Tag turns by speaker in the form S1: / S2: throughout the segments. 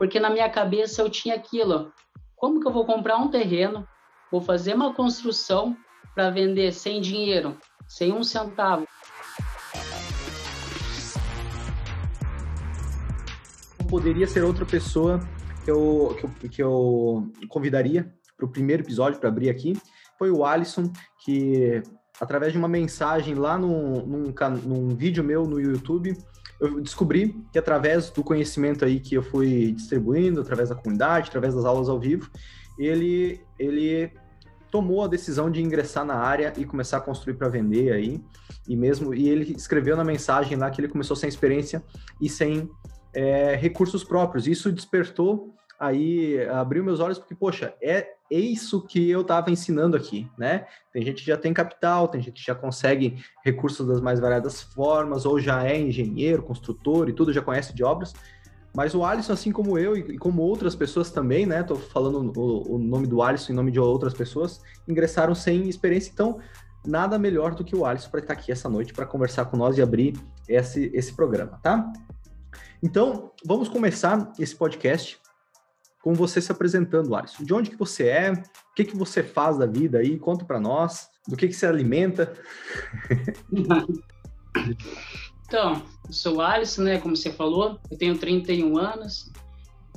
S1: porque na minha cabeça eu tinha aquilo, como que eu vou comprar um terreno, vou fazer uma construção para vender sem dinheiro, sem um centavo.
S2: Poderia ser outra pessoa que eu, que eu, que eu convidaria para o primeiro episódio, para abrir aqui, foi o Alisson, que através de uma mensagem lá num, num, num vídeo meu no YouTube, eu descobri que através do conhecimento aí que eu fui distribuindo, através da comunidade, através das aulas ao vivo, ele, ele tomou a decisão de ingressar na área e começar a construir para vender aí. E mesmo e ele escreveu na mensagem lá que ele começou sem experiência e sem é, recursos próprios. Isso despertou aí abriu meus olhos porque poxa é, é isso que eu estava ensinando aqui, né? Tem gente que já tem capital, tem gente que já consegue recursos das mais variadas formas ou já é engenheiro, construtor e tudo já conhece de obras. Mas o Alisson, assim como eu e como outras pessoas também, né? Tô falando o, o nome do Alisson em nome de outras pessoas, ingressaram sem experiência. Então, nada melhor do que o Alisson para estar aqui essa noite para conversar com nós e abrir esse, esse programa, tá? Então, vamos começar esse podcast com você se apresentando, Alisson. De onde que você é? O que que você faz da vida aí? Conta para nós. Do que que você alimenta?
S1: então, eu sou o Alisson, né? Como você falou, eu tenho 31 anos.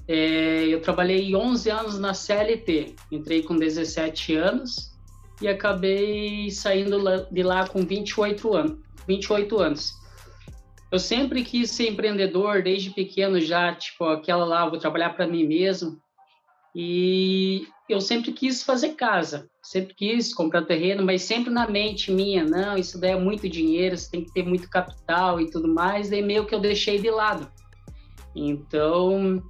S1: É, eu trabalhei 11 anos na CLT. Entrei com 17 anos e acabei saindo de lá com 28 anos. 28 anos. Eu sempre quis ser empreendedor desde pequeno já, tipo, aquela lá, vou trabalhar para mim mesmo. E eu sempre quis fazer casa, sempre quis comprar terreno, mas sempre na mente minha, não, isso daí é muito dinheiro, você tem que ter muito capital e tudo mais, daí meio que eu deixei de lado. Então,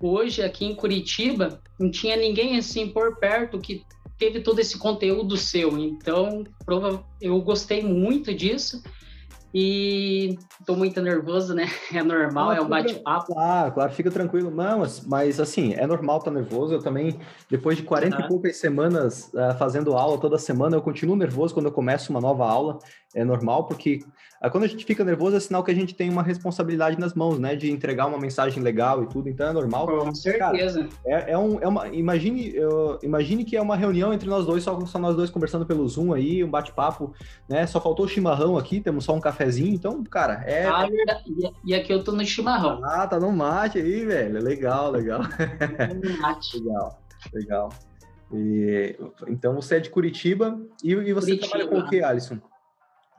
S1: hoje aqui em Curitiba, não tinha ninguém assim por perto que teve todo esse conteúdo seu. Então, eu gostei muito disso e tô muito nervoso, né? É normal, ah, é um bate-papo.
S2: Claro, claro, fica tranquilo. Não, mas, mas assim, é normal estar tá nervoso. Eu também, depois de 40 uhum. e poucas semanas uh, fazendo aula toda semana, eu continuo nervoso quando eu começo uma nova aula. É normal, porque uh, quando a gente fica nervoso é sinal que a gente tem uma responsabilidade nas mãos, né? De entregar uma mensagem legal e tudo, então é normal.
S1: Com certeza. Cara,
S2: é, é, um, é uma. Imagine, eu, imagine que é uma reunião entre nós dois, só, só nós dois conversando pelo Zoom aí, um bate-papo, né? Só faltou o chimarrão aqui, temos só um cafezinho, então, cara, é.
S1: Ah, e aqui eu tô no chimarrão.
S2: Ah, tá no mate aí, velho. Legal, legal. No mate. legal, legal. E, então você é de Curitiba e, e você Curitiba. trabalha com o que, Alisson?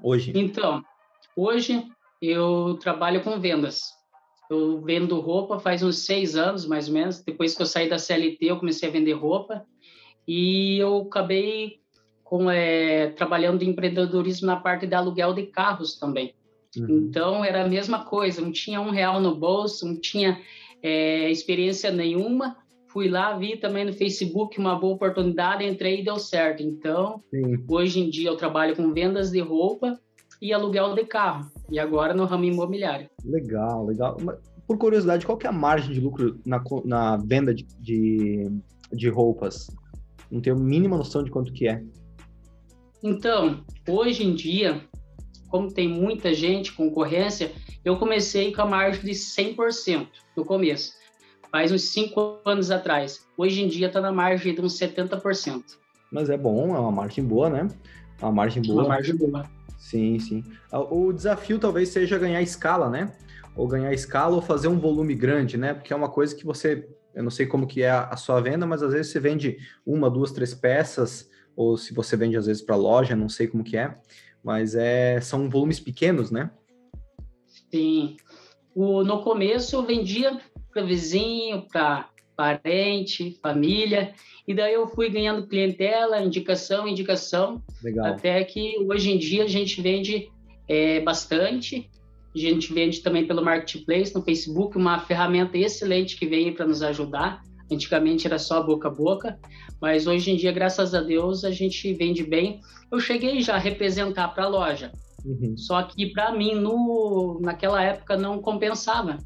S2: Hoje?
S1: Então, hoje eu trabalho com vendas. Eu vendo roupa faz uns seis anos, mais ou menos. Depois que eu saí da CLT, eu comecei a vender roupa. E eu acabei com, é, trabalhando em empreendedorismo na parte de aluguel de carros também. Uhum. Então, era a mesma coisa, não tinha um real no bolso, não tinha é, experiência nenhuma. Fui lá, vi também no Facebook uma boa oportunidade, entrei e deu certo. Então, Sim. hoje em dia eu trabalho com vendas de roupa e aluguel de carro. E agora no ramo imobiliário.
S2: Legal, legal. Por curiosidade, qual que é a margem de lucro na, na venda de, de, de roupas? Não tenho a mínima noção de quanto que é.
S1: Então, hoje em dia, como tem muita gente, concorrência, eu comecei com a margem de 100% no começo, faz uns 5 anos atrás. Hoje em dia está na margem de uns 70%.
S2: Mas é bom, é uma margem boa, né? É uma margem boa.
S1: Uma margem boa.
S2: Sim, sim. Ah, o desafio talvez seja ganhar escala, né? Ou ganhar escala ou fazer um volume grande, né? Porque é uma coisa que você, eu não sei como que é a sua venda, mas às vezes você vende uma, duas, três peças, ou se você vende às vezes para loja, não sei como que é mas é, são volumes pequenos, né?
S1: Sim. O, no começo eu vendia para vizinho, para parente, família, e daí eu fui ganhando clientela, indicação, indicação, Legal. até que hoje em dia a gente vende é, bastante, a gente vende também pelo Marketplace, no Facebook, uma ferramenta excelente que veio para nos ajudar. Antigamente era só boca a boca, mas hoje em dia, graças a Deus, a gente vende bem. Eu cheguei já a representar para a loja, uhum. só que para mim, no, naquela época, não compensava.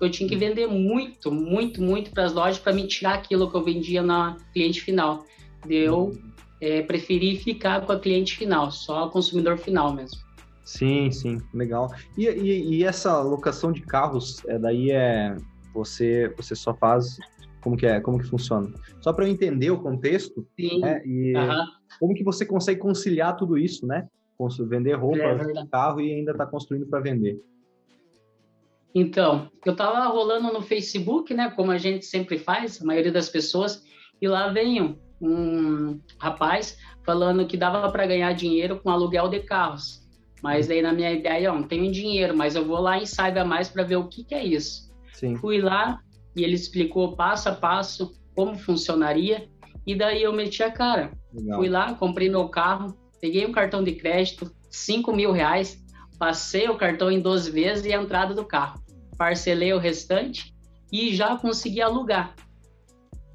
S1: Eu tinha que vender muito, muito, muito para as lojas para me tirar aquilo que eu vendia na cliente final. Eu uhum. é, preferi ficar com a cliente final, só consumidor final mesmo.
S2: Sim, sim, legal. E, e, e essa locação de carros, é, daí é Você, você só faz como que é, como que funciona. Só para eu entender o contexto,
S1: Sim.
S2: né? E como que você consegue conciliar tudo isso, né? Vender roupa, é carro e ainda está construindo para vender.
S1: Então, eu estava rolando no Facebook, né? Como a gente sempre faz, a maioria das pessoas, e lá veio um rapaz falando que dava para ganhar dinheiro com aluguel de carros. Mas daí na minha ideia, ó, não tenho dinheiro, mas eu vou lá e saiba mais para ver o que, que é isso. Sim. Fui lá e ele explicou passo a passo como funcionaria e daí eu meti a cara. Legal. Fui lá, comprei meu carro, peguei um cartão de crédito, 5 mil reais, passei o cartão em 12 vezes e a entrada do carro. Parcelei o restante e já consegui alugar.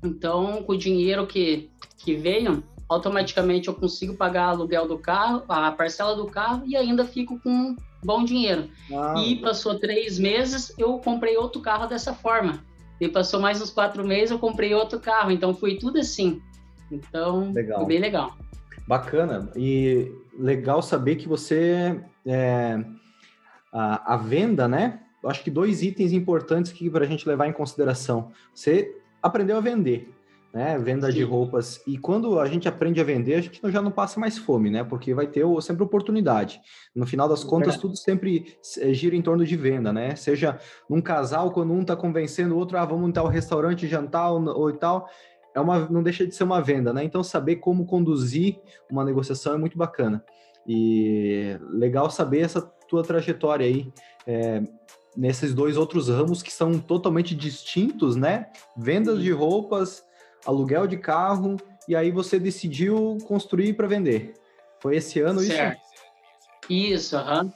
S1: Então, com o dinheiro que, que veio, automaticamente eu consigo pagar aluguel do carro, a parcela do carro e ainda fico com bom dinheiro. Uau. E passou três meses, eu comprei outro carro dessa forma. E passou mais uns quatro meses, eu comprei outro carro. Então foi tudo assim. Então, legal. foi bem legal.
S2: Bacana. E legal saber que você. É, a, a venda, né? Eu acho que dois itens importantes aqui para a gente levar em consideração. Você aprendeu a vender né? Venda Sim. de roupas. E quando a gente aprende a vender, a gente já não passa mais fome, né? Porque vai ter sempre oportunidade. No final das contas, é. tudo sempre eh, gira em torno de venda, né? Seja num casal, quando um tá convencendo o outro, ah, vamos em tal restaurante jantar ou, ou tal. É uma, não deixa de ser uma venda, né? Então, saber como conduzir uma negociação é muito bacana. E legal saber essa tua trajetória aí. É, nesses dois outros ramos que são totalmente distintos, né? Vendas de roupas, aluguel de carro, e aí você decidiu construir para vender. Foi esse ano certo.
S1: isso? Isso, aham. Uhum.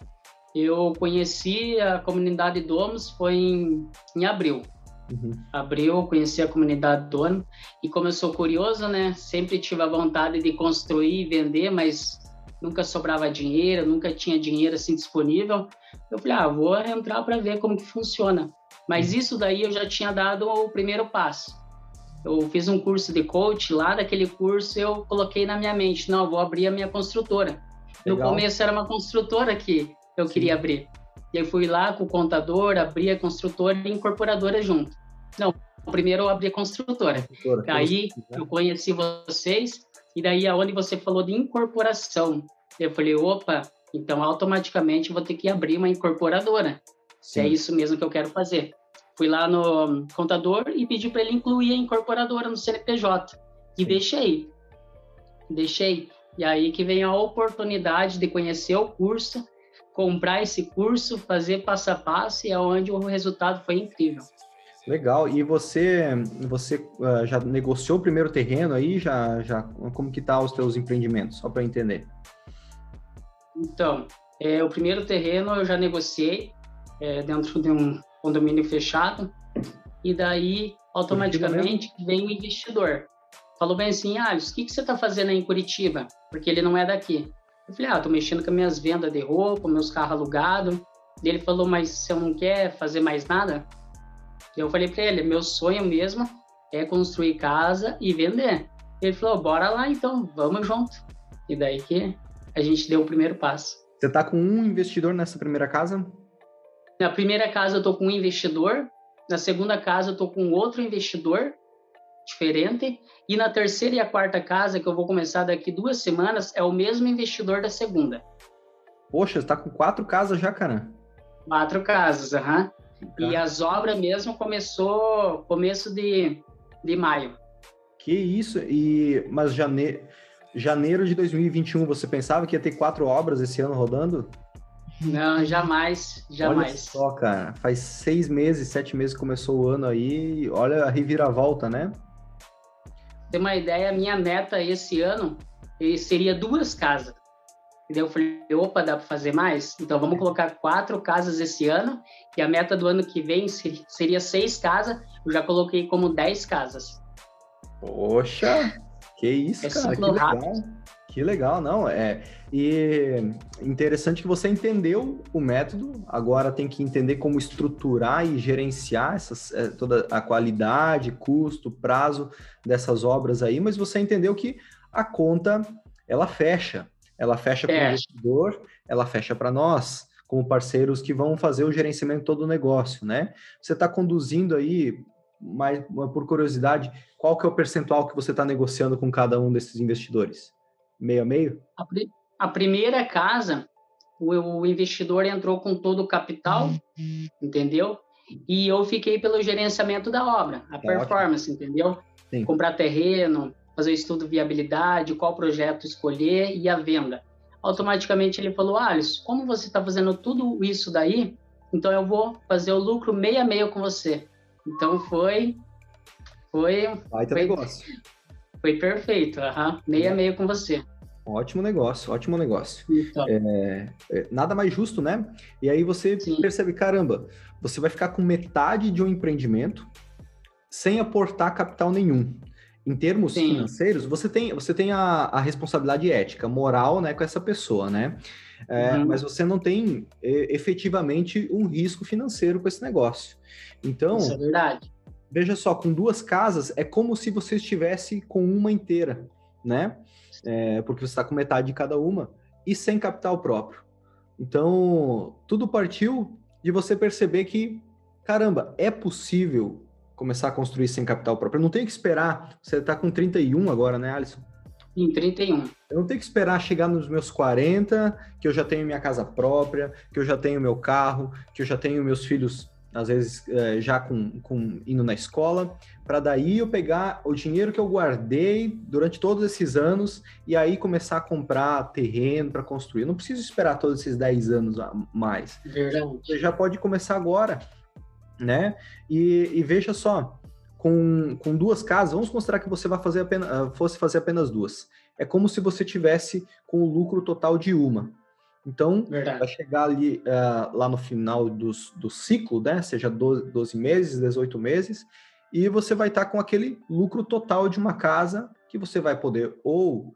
S1: Eu conheci a comunidade Domos foi em, em abril. Uhum. Abril, conheci a comunidade Dono e como eu sou curioso, né, sempre tive a vontade de construir e vender, mas nunca sobrava dinheiro, nunca tinha dinheiro assim disponível. Eu falei, ah, vou entrar para ver como que funciona. Mas uhum. isso daí eu já tinha dado o primeiro passo eu fiz um curso de coach, lá daquele curso eu coloquei na minha mente, não, vou abrir a minha construtora. Legal. No começo era uma construtora que eu Sim. queria abrir. E eu fui lá com o contador, abri a construtora e incorporadora junto. Não, primeiro eu abri a construtora. construtora Aí eu conheci vocês, e daí aonde você falou de incorporação, eu falei, opa, então automaticamente vou ter que abrir uma incorporadora. Se é isso mesmo que eu quero fazer. Fui lá no contador e pedi para ele incluir a incorporadora no CNPJ. E Sim. deixei. Deixei. E aí que vem a oportunidade de conhecer o curso, comprar esse curso, fazer passo a passo e é onde o resultado foi incrível.
S2: Legal. E você, você uh, já negociou o primeiro terreno aí? Já, já, como que tá os teus empreendimentos? Só para entender.
S1: Então, é, o primeiro terreno eu já negociei é, dentro de um condomínio fechado, e daí automaticamente vem o investidor. Falou bem assim, ah, o que, que você está fazendo aí em Curitiba? Porque ele não é daqui. Eu falei, ah, tô mexendo com as minhas vendas de roupa, meus carros alugados. Ele falou, mas você não quer fazer mais nada? Eu falei para ele, meu sonho mesmo é construir casa e vender. Ele falou, bora lá então, vamos junto. E daí que a gente deu o primeiro passo.
S2: Você tá com um investidor nessa primeira casa?
S1: Na primeira casa eu estou com um investidor, na segunda casa eu estou com outro investidor diferente, e na terceira e a quarta casa, que eu vou começar daqui duas semanas, é o mesmo investidor da segunda.
S2: Poxa, você está com quatro casas já, cara?
S1: Quatro casas, aham. Uhum. E as obras mesmo começou começo de, de maio.
S2: Que isso? E mas janeiro, janeiro de 2021 você pensava que ia ter quatro obras esse ano rodando?
S1: Não, jamais, jamais. Olha
S2: só, cara, faz seis meses, sete meses que começou o ano aí, olha a reviravolta, né?
S1: Tem uma ideia, minha meta esse ano seria duas casas. E daí eu falei, opa, dá para fazer mais? Então vamos colocar quatro casas esse ano, e a meta do ano que vem seria seis casas, eu já coloquei como dez casas.
S2: Poxa, que isso, é cara, que legal. Rápido. Que legal, não, é. E interessante que você entendeu o método, agora tem que entender como estruturar e gerenciar essas, é, toda a qualidade, custo, prazo dessas obras aí, mas você entendeu que a conta ela fecha. Ela fecha para o investidor, ela fecha para nós, como parceiros que vão fazer o gerenciamento todo o negócio, né? Você está conduzindo aí, mais por curiosidade, qual que é o percentual que você está negociando com cada um desses investidores? Meio a meio?
S1: A, a primeira casa, o, o, investidor entrou com todo o capital, uhum. entendeu? E eu fiquei pelo gerenciamento da obra, a é performance, ótimo. entendeu? Sim. Comprar terreno, fazer o estudo de viabilidade, qual projeto escolher e a venda. Automaticamente ele falou, Alisson, como você está fazendo tudo isso daí, então eu vou fazer o lucro meio a meio com você. Então foi... Foi...
S2: Baita
S1: foi,
S2: negócio.
S1: Foi perfeito, uhum, meio a é. meio com você.
S2: Ótimo negócio, ótimo negócio. Então. É, é, nada mais justo, né? E aí você Sim. percebe, caramba, você vai ficar com metade de um empreendimento sem aportar capital nenhum. Em termos Sim. financeiros, você tem, você tem a, a, responsabilidade ética, moral, né, com essa pessoa, né? É, uhum. Mas você não tem efetivamente um risco financeiro com esse negócio. Então,
S1: Isso é verdade.
S2: Veja só, com duas casas é como se você estivesse com uma inteira, né? É, porque você está com metade de cada uma e sem capital próprio. Então, tudo partiu de você perceber que, caramba, é possível começar a construir sem capital próprio. Eu não tenho que esperar. Você está com 31 agora, né, Alisson?
S1: Em 31.
S2: Eu não tenho que esperar chegar nos meus 40, que eu já tenho minha casa própria, que eu já tenho meu carro, que eu já tenho meus filhos, às vezes, é, já com, com indo na escola, para daí eu pegar o dinheiro que eu guardei durante todos esses anos e aí começar a comprar terreno para construir. Eu não preciso esperar todos esses 10 anos a mais.
S1: Verdade.
S2: Você já pode começar agora né? E, e veja só, com, com duas casas, vamos considerar que você vai fazer apenas, ah, fosse fazer apenas duas. É como se você tivesse com o lucro total de uma. Então, Verdade. vai chegar ali uh, lá no final dos, do ciclo, né? Seja 12, 12 meses, 18 meses, e você vai estar com aquele lucro total de uma casa que você vai poder ou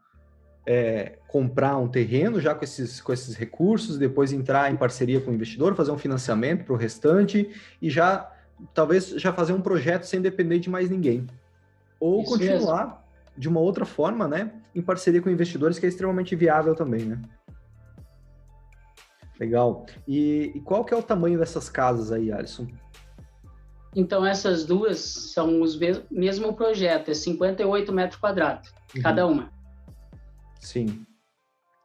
S2: é, comprar um terreno já com esses, com esses recursos, depois entrar em parceria com o investidor, fazer um financiamento para o restante e já talvez já fazer um projeto sem depender de mais ninguém. Ou Isso continuar mesmo. de uma outra forma, né? Em parceria com investidores, que é extremamente viável também, né? Legal. E, e qual que é o tamanho dessas casas aí, Alisson?
S1: Então, essas duas são os mesmo projeto, é 58 metros quadrados, uhum. cada uma.
S2: Sim.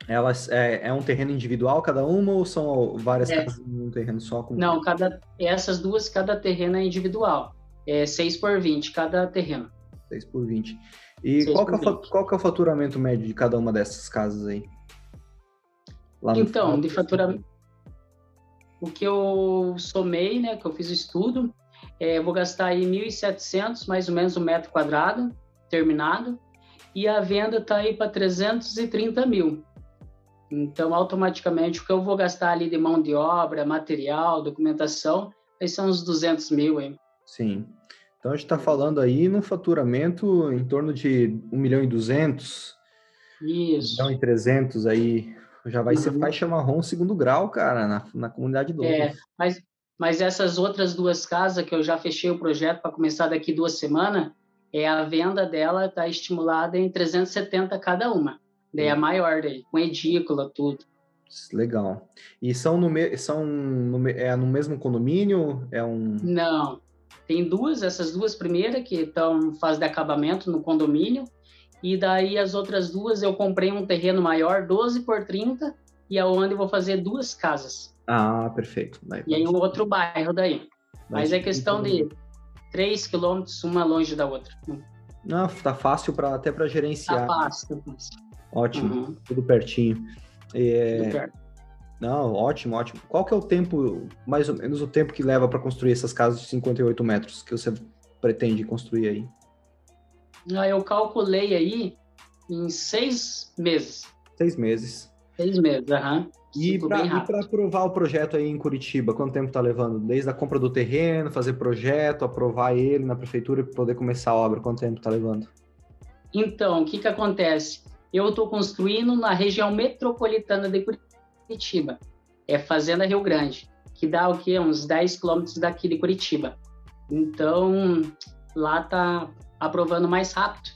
S2: Elas é, é, um terreno individual cada uma ou são várias é. casas em um terreno só? Com...
S1: Não, cada, essas duas, cada terreno é individual. É 6 por 20 cada terreno.
S2: 6 por 20. E qual, que é o, qual que é o faturamento médio de cada uma dessas casas aí?
S1: então, final, de faturamento. O que eu somei, né, que eu fiz o estudo, é, vou gastar aí 1.700 mais ou menos um metro quadrado terminado e a venda está aí para 330 mil. Então, automaticamente, o que eu vou gastar ali de mão de obra, material, documentação, aí são uns 200 mil, hein?
S2: Sim. Então, a gente está falando aí num faturamento em torno de 1 milhão e 200.
S1: Isso.
S2: 1 milhão e 300 aí. Já vai uhum. ser faixa marrom segundo grau, cara, na, na comunidade do
S1: É, mas, mas essas outras duas casas que eu já fechei o projeto para começar daqui duas semanas, é a venda dela está estimulada em 370 cada uma. Daí é a maior daí, com edícula, tudo.
S2: Legal. E são no, me, são no, é no mesmo condomínio? É um...
S1: Não. Tem duas, essas duas primeiras que estão em fase de acabamento no condomínio. E daí as outras duas eu comprei um terreno maior, 12 por 30, e é onde eu vou fazer duas casas.
S2: Ah, perfeito.
S1: Daí, e em outro bairro daí. Mas, Mas é questão de 3 quilômetros uma longe da outra.
S2: Não, tá fácil para até para gerenciar.
S1: Tá fácil, tá fácil.
S2: Ótimo, uhum. tudo pertinho. É... Tudo perto. Não, ótimo, ótimo. Qual que é o tempo, mais ou menos o tempo que leva para construir essas casas de 58 metros que você pretende construir aí?
S1: Ah, eu calculei aí em seis meses.
S2: Seis meses.
S1: Seis meses, aham. Uhum.
S2: E para aprovar o projeto aí em Curitiba, quanto tempo está levando? Desde a compra do terreno, fazer projeto, aprovar ele na prefeitura e poder começar a obra, quanto tempo está levando?
S1: Então, o que, que acontece? Eu estou construindo na região metropolitana de Curitiba, é Fazenda Rio Grande, que dá o quê? Uns 10 quilômetros daqui de Curitiba. Então, lá está aprovando mais rápido.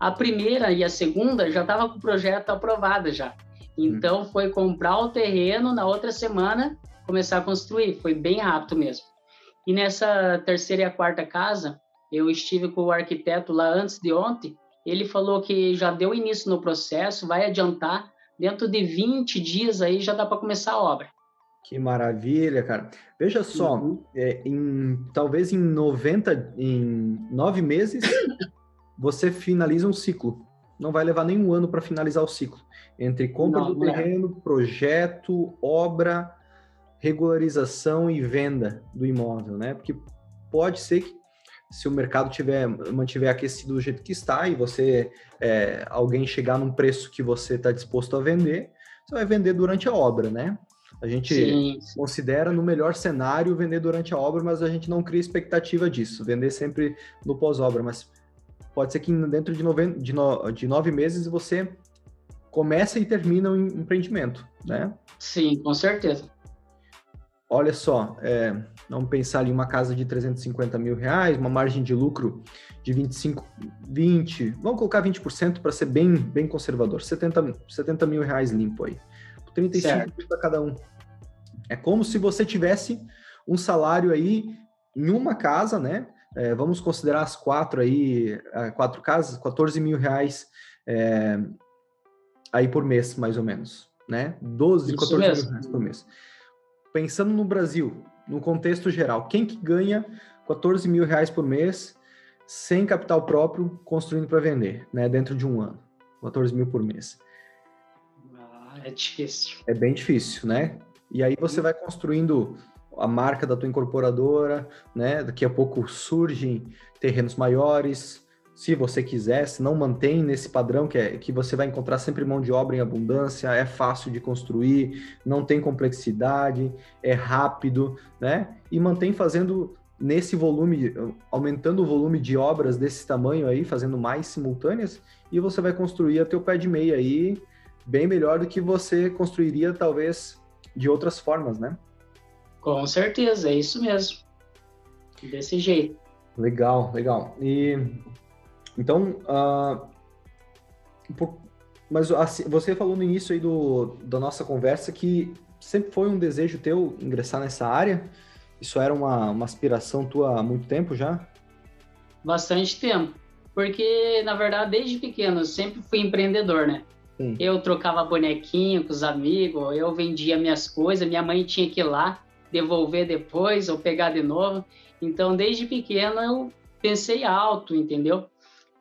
S1: A primeira e a segunda já estava com o projeto aprovado já. Então, foi comprar o terreno, na outra semana, começar a construir. Foi bem rápido mesmo. E nessa terceira e a quarta casa, eu estive com o arquiteto lá antes de ontem. Ele falou que já deu início no processo, vai adiantar. Dentro de 20 dias aí já dá para começar a obra.
S2: Que maravilha, cara. Veja só, uhum. é, em, talvez em 90, em nove meses, você finaliza um ciclo. Não vai levar nenhum ano para finalizar o ciclo. Entre compra não, do terreno, projeto, obra, regularização e venda do imóvel, né? Porque pode ser que se o mercado tiver mantiver aquecido do jeito que está e você é, alguém chegar num preço que você está disposto a vender, você vai vender durante a obra, né? A gente sim, sim. considera no melhor cenário vender durante a obra, mas a gente não cria expectativa disso, vender sempre no pós-obra. Mas pode ser que dentro de nove, de, no, de nove meses você começa e termina o empreendimento, né?
S1: Sim, com certeza.
S2: Olha só, é, vamos pensar ali uma casa de 350 mil reais, uma margem de lucro de 25, 20, vamos colocar 20% para ser bem, bem conservador, 70, 70 mil reais limpo aí, 35 para cada um. É como se você tivesse um salário aí em uma casa, né? É, vamos considerar as quatro aí, é, quatro casas, 14 mil reais é, aí por mês, mais ou menos, né? 12, Isso 14 mesmo. mil reais por mês pensando no Brasil, no contexto geral, quem que ganha 14 mil reais por mês sem capital próprio construindo para vender, né? Dentro de um ano, 14 mil por mês.
S1: Ah, é difícil.
S2: É bem difícil, né? E aí você vai construindo a marca da tua incorporadora, né? Daqui a pouco surgem terrenos maiores, se você quiser, se não mantém nesse padrão que é que você vai encontrar sempre mão de obra em abundância, é fácil de construir, não tem complexidade, é rápido, né? E mantém fazendo nesse volume, aumentando o volume de obras desse tamanho aí, fazendo mais simultâneas, e você vai construir a teu pé de meia aí bem melhor do que você construiria talvez de outras formas, né?
S1: Com certeza, é isso mesmo. Desse jeito.
S2: Legal, legal. E então, uh, por, mas assim, você falou no início aí do, da nossa conversa que sempre foi um desejo teu ingressar nessa área? Isso era uma, uma aspiração tua há muito tempo já?
S1: Bastante tempo. Porque, na verdade, desde pequeno, eu sempre fui empreendedor, né? Sim. Eu trocava bonequinho com os amigos, eu vendia minhas coisas, minha mãe tinha que ir lá devolver depois ou pegar de novo. Então, desde pequeno, eu pensei alto, entendeu?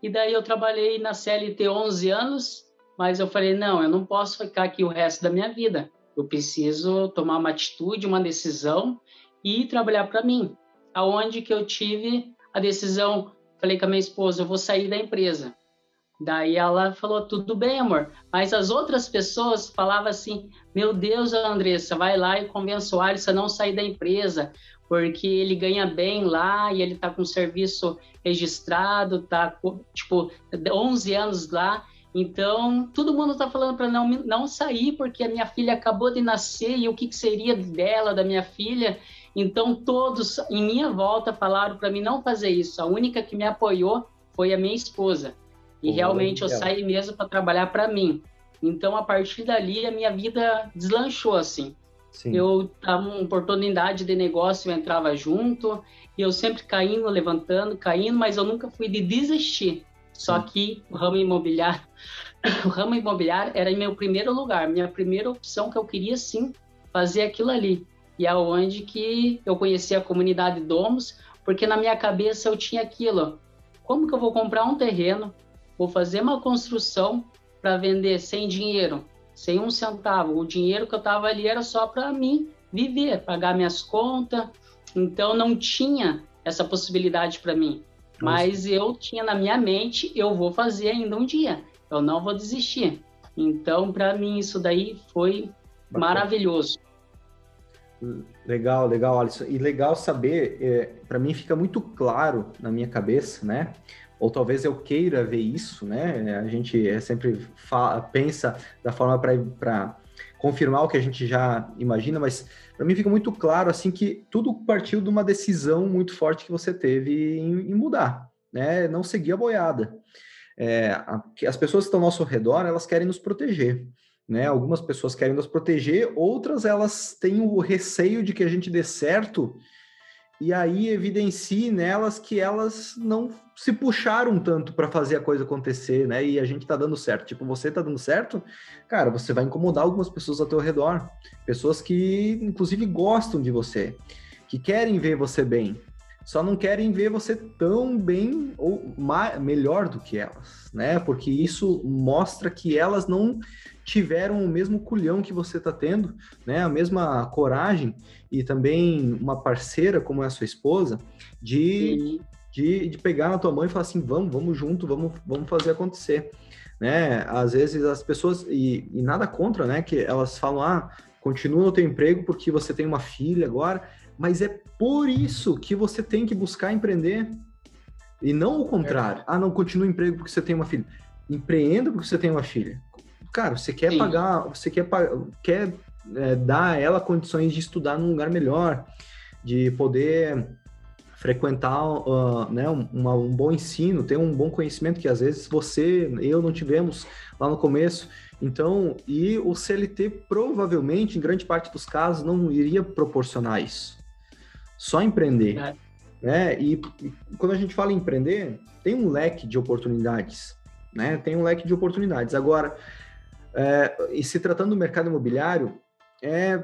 S1: E daí eu trabalhei na CLT 11 anos, mas eu falei, não, eu não posso ficar aqui o resto da minha vida. Eu preciso tomar uma atitude, uma decisão e trabalhar para mim. Aonde que eu tive a decisão, falei com a minha esposa, eu vou sair da empresa. Daí ela falou, tudo bem, amor. Mas as outras pessoas falavam assim, meu Deus, Andressa, vai lá e convença o Alisson a não sair da empresa porque ele ganha bem lá e ele está com serviço registrado, tá tipo 11 anos lá. Então, todo mundo está falando para não não sair porque a minha filha acabou de nascer e o que, que seria dela, da minha filha. Então, todos em minha volta falaram para mim não fazer isso. A única que me apoiou foi a minha esposa. E realmente eu saí mesmo para trabalhar para mim. Então, a partir dali, a minha vida deslanchou assim. Sim. Eu tava uma oportunidade de negócio, eu entrava junto, e eu sempre caindo, levantando, caindo, mas eu nunca fui de desistir. Só Sim. que o ramo imobiliário, o ramo imobiliário era em meu primeiro lugar, minha primeira opção que eu queria sim fazer aquilo ali. E é onde que eu conheci a comunidade Domos, porque na minha cabeça eu tinha aquilo, como que eu vou comprar um terreno, vou fazer uma construção para vender sem dinheiro, sem um centavo. O dinheiro que eu estava ali era só para mim viver, pagar minhas contas. Então não tinha essa possibilidade para mim. Mas eu tinha na minha mente, eu vou fazer ainda um dia. Eu não vou desistir. Então, para mim, isso daí foi Bacana. maravilhoso.
S2: Legal, legal, Alisson. E legal saber, é, para mim fica muito claro na minha cabeça, né? Ou talvez eu queira ver isso, né? A gente é sempre fala, pensa da forma para confirmar o que a gente já imagina, mas para mim fica muito claro assim que tudo partiu de uma decisão muito forte que você teve em, em mudar, né? Não seguir a boiada. É, a, as pessoas que estão ao nosso redor, elas querem nos proteger, né? Algumas pessoas querem nos proteger, outras elas têm o receio de que a gente dê certo e aí evidencie nelas que elas não se puxaram tanto para fazer a coisa acontecer, né? E a gente tá dando certo. Tipo, você tá dando certo, cara, você vai incomodar algumas pessoas ao teu redor, pessoas que inclusive gostam de você, que querem ver você bem, só não querem ver você tão bem ou melhor do que elas, né? Porque isso mostra que elas não tiveram o mesmo culhão que você está tendo, né? A mesma coragem e também uma parceira como é a sua esposa de, de, de, pegar na tua mão e falar assim, vamos, vamos junto, vamos, vamos fazer acontecer, né? Às vezes as pessoas e, e nada contra, né? Que elas falam, ah, continua no teu emprego porque você tem uma filha agora mas é por isso que você tem que buscar empreender. E não o contrário. É. Ah, não, continua emprego porque você tem uma filha. Empreenda porque você tem uma filha. Cara, você quer Sim. pagar, você quer, quer é, dar a ela condições de estudar num lugar melhor, de poder frequentar uh, né, um, uma, um bom ensino, ter um bom conhecimento que às vezes você, eu não tivemos lá no começo. Então, e o CLT provavelmente, em grande parte dos casos, não iria proporcionar isso só empreender. É. Né? E, e, quando a gente fala em empreender, tem um leque de oportunidades, né? Tem um leque de oportunidades. Agora, é, e se tratando do mercado imobiliário, é,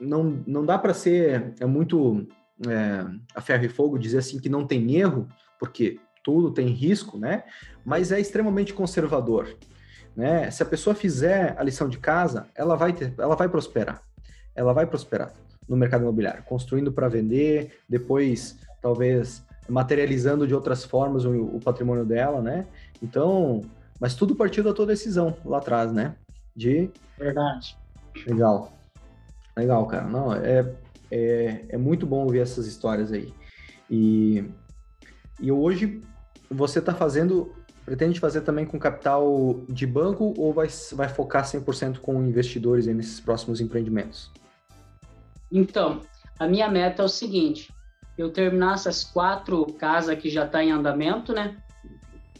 S2: não, não dá para ser é muito é, a ferro e fogo dizer assim que não tem erro, porque tudo tem risco, né? Mas é extremamente conservador, né? Se a pessoa fizer a lição de casa, ela vai ter, ela vai prosperar, ela vai prosperar no mercado imobiliário, construindo para vender, depois talvez materializando de outras formas o, o, patrimônio dela, né? Então, mas tudo partiu da tua decisão lá atrás, né? De
S1: verdade.
S2: Legal, legal, cara. Não, é, é, é muito bom ouvir essas histórias aí. E, e hoje você está fazendo, pretende fazer também com capital de banco ou vai, vai focar 100% com investidores nesses próximos empreendimentos?
S1: Então, a minha meta é o seguinte: eu terminar essas quatro casas que já está em andamento, né?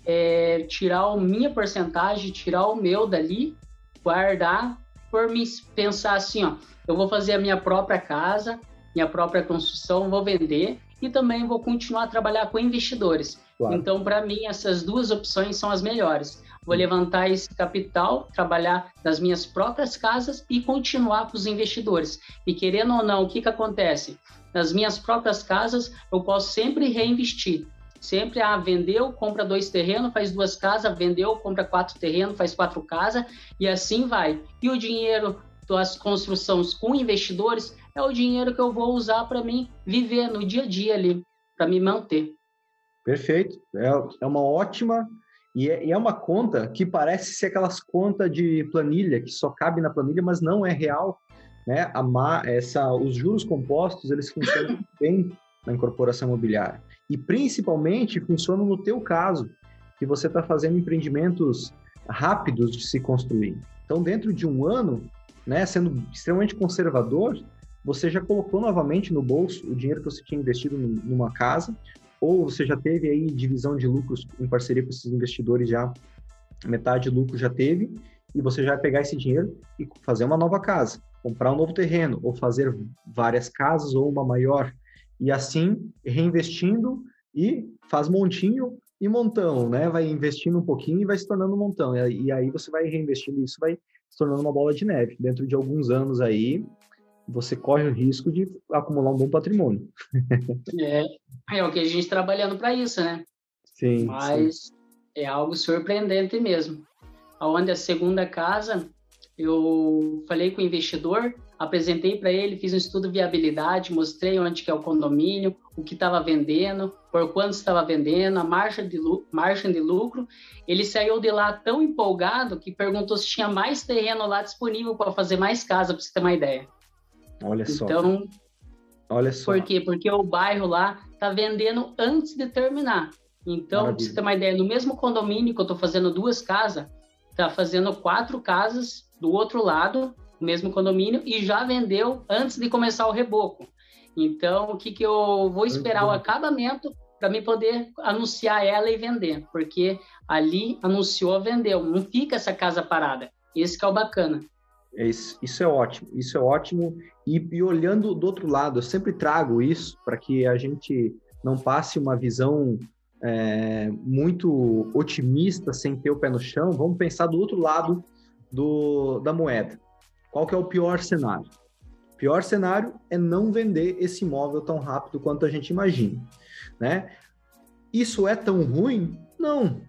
S1: É, tirar a minha porcentagem, tirar o meu dali, guardar, por me pensar assim, ó, eu vou fazer a minha própria casa, minha própria construção, vou vender e também vou continuar a trabalhar com investidores. Claro. Então, para mim, essas duas opções são as melhores vou levantar esse capital, trabalhar nas minhas próprias casas e continuar com os investidores. E querendo ou não, o que, que acontece? Nas minhas próprias casas, eu posso sempre reinvestir. Sempre, ah, vendeu, compra dois terrenos, faz duas casas, vendeu, compra quatro terrenos, faz quatro casas, e assim vai. E o dinheiro das construções com investidores é o dinheiro que eu vou usar para mim viver no dia a dia ali, para me manter.
S2: Perfeito. É, é uma ótima e é, e é, uma conta que parece ser aquelas contas de planilha, que só cabe na planilha, mas não é real. Né? A, essa, os juros compostos, eles funcionam bem na incorporação imobiliária. E principalmente funcionam no teu caso, que você está fazendo empreendimentos rápidos de se construir. Então, dentro de um ano, né, sendo extremamente conservador, você já colocou novamente no bolso o dinheiro que você tinha investido numa casa, ou você já teve aí divisão de lucros em parceria com esses investidores já, metade do lucro já teve, e você já vai pegar esse dinheiro e fazer uma nova casa, comprar um novo terreno, ou fazer várias casas ou uma maior, e assim reinvestindo e faz montinho e montão, né? Vai investindo um pouquinho e vai se tornando um montão. E aí você vai reinvestindo isso, vai se tornando uma bola de neve. Dentro de alguns anos aí, você corre o risco de acumular um bom patrimônio.
S1: é, é o que a gente trabalhando para isso, né?
S2: Sim.
S1: Mas
S2: sim.
S1: é algo surpreendente mesmo. Aonde a segunda casa, eu falei com o investidor, apresentei para ele, fiz um estudo de viabilidade, mostrei onde que é o condomínio, o que estava vendendo, por quanto estava vendendo, a margem de, lucro, margem de lucro. Ele saiu de lá tão empolgado que perguntou se tinha mais terreno lá disponível para fazer mais casa, para você ter uma ideia.
S2: Olha só.
S1: Então,
S2: olha só.
S1: Por quê? Porque o bairro lá tá vendendo antes de terminar. Então, para você ter uma ideia, no mesmo condomínio que eu estou fazendo duas casas, tá fazendo quatro casas do outro lado, no mesmo condomínio, e já vendeu antes de começar o reboco. Então, o que, que eu vou esperar o acabamento para me poder anunciar ela e vender, porque ali anunciou, vendeu, não fica essa casa parada. Esse que é o bacana.
S2: Isso, isso é ótimo, isso é ótimo. E, e olhando do outro lado, eu sempre trago isso para que a gente não passe uma visão é, muito otimista sem ter o pé no chão. Vamos pensar do outro lado do, da moeda. Qual que é o pior cenário? O pior cenário é não vender esse imóvel tão rápido quanto a gente imagina, né? Isso é tão ruim? Não,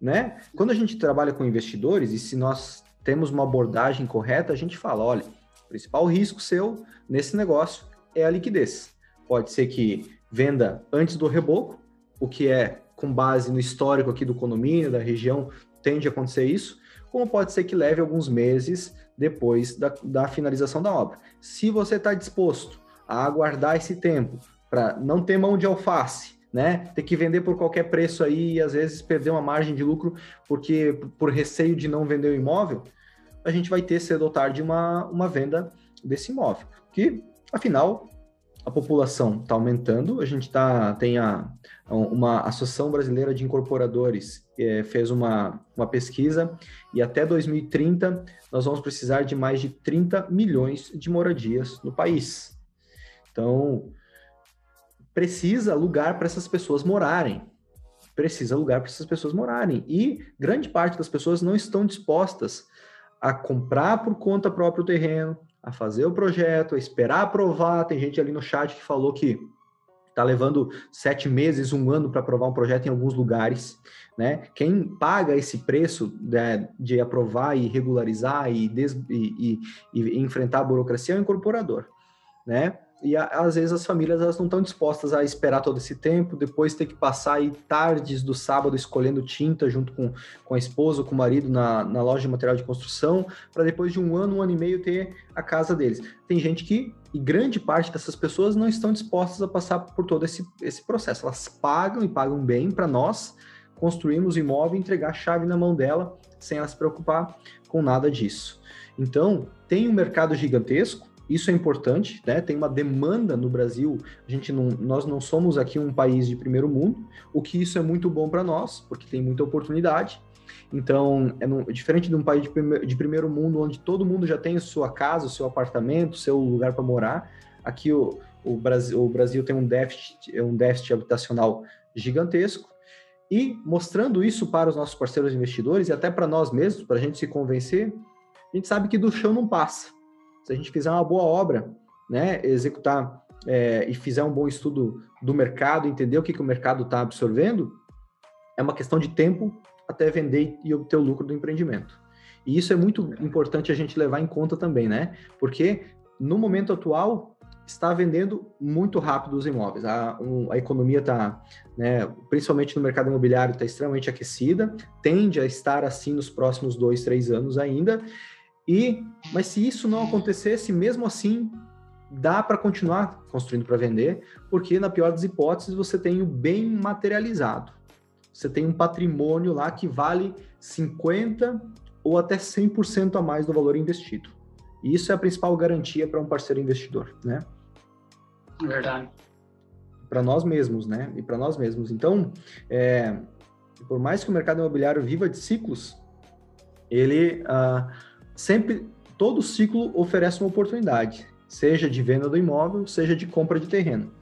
S2: né? Quando a gente trabalha com investidores e se nós temos uma abordagem correta, a gente fala, olha, o principal risco seu nesse negócio é a liquidez. Pode ser que venda antes do reboco, o que é com base no histórico aqui do condomínio, da região, tende a acontecer isso, como pode ser que leve alguns meses depois da, da finalização da obra. Se você está disposto a aguardar esse tempo para não ter mão de alface, né? Ter que vender por qualquer preço aí e às vezes perder uma margem de lucro porque por receio de não vender o imóvel, a gente vai ter cedo ou tarde uma, uma venda desse imóvel. Que, afinal, a população está aumentando, a gente tá, tem a, uma Associação Brasileira de Incorporadores é, fez uma, uma pesquisa e até 2030 nós vamos precisar de mais de 30 milhões de moradias no país. Então, precisa lugar para essas pessoas morarem. Precisa lugar para essas pessoas morarem. E grande parte das pessoas não estão dispostas a comprar por conta própria o terreno, a fazer o projeto, a esperar aprovar. Tem gente ali no chat que falou que está levando sete meses, um ano para aprovar um projeto em alguns lugares. Né? Quem paga esse preço de, de aprovar e regularizar e, des, e, e, e enfrentar a burocracia é o incorporador. Né? E às vezes as famílias elas não estão dispostas a esperar todo esse tempo, depois ter que passar aí tardes do sábado escolhendo tinta junto com, com a esposa, com o marido na, na loja de material de construção, para depois de um ano, um ano e meio ter a casa deles. Tem gente que, e grande parte dessas pessoas não estão dispostas a passar por todo esse, esse processo. Elas pagam e pagam bem para nós construirmos o imóvel e entregar a chave na mão dela sem ela se preocupar com nada disso. Então, tem um mercado gigantesco, isso é importante, né? Tem uma demanda no Brasil. A gente não, nós não somos aqui um país de primeiro mundo, o que isso é muito bom para nós, porque tem muita oportunidade. Então, é no, diferente de um país de, prime, de, primeiro mundo, onde todo mundo já tem sua casa, seu apartamento, seu lugar para morar. Aqui o, o, Brasil, o Brasil tem um déficit, um déficit habitacional gigantesco. E mostrando isso para os nossos parceiros investidores e até para nós mesmos, para a gente se convencer, a gente sabe que do chão não passa se a gente fizer uma boa obra, né, executar é, e fizer um bom estudo do mercado, entender o que, que o mercado está absorvendo, é uma questão de tempo até vender e obter o lucro do empreendimento. E isso é muito importante a gente levar em conta também, né? Porque no momento atual está vendendo muito rápido os imóveis. A, um, a economia está, né, principalmente no mercado imobiliário, está extremamente aquecida, tende a estar assim nos próximos dois, três anos ainda. E, mas se isso não acontecesse, mesmo assim, dá para continuar construindo para vender, porque na pior das hipóteses você tem o bem materializado. Você tem um patrimônio lá que vale 50 ou até 100% a mais do valor investido. E isso é a principal garantia para um parceiro investidor, né?
S1: Verdade.
S2: Para nós mesmos, né? E para nós mesmos. Então, é, por mais que o mercado imobiliário viva de ciclos, ele uh, sempre todo ciclo oferece uma oportunidade, seja de venda do imóvel, seja de compra de terreno.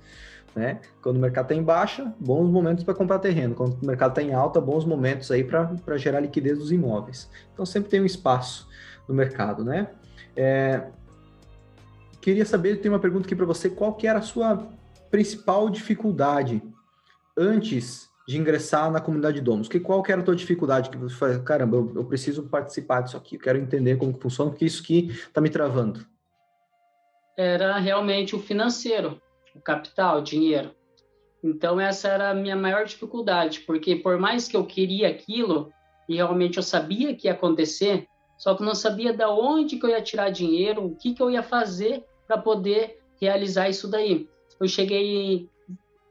S2: Né? Quando o mercado está em baixa, bons momentos para comprar terreno. Quando o mercado está em alta, bons momentos aí para gerar liquidez dos imóveis. Então sempre tem um espaço no mercado, né? É... Queria saber, tem uma pergunta aqui para você, qual que era a sua principal dificuldade antes de ingressar na comunidade de donos? Que, qual que era a tua dificuldade? Que você fala, caramba, eu, eu, preciso participar disso aqui, eu quero entender como funciona, porque isso aqui está me travando.
S1: Era realmente o financeiro, o capital, o dinheiro. Então, essa era a minha maior dificuldade, porque por mais que eu queria aquilo, e realmente eu sabia que ia acontecer, só que não sabia de onde que eu ia tirar dinheiro, o que, que eu ia fazer para poder realizar isso daí. Eu cheguei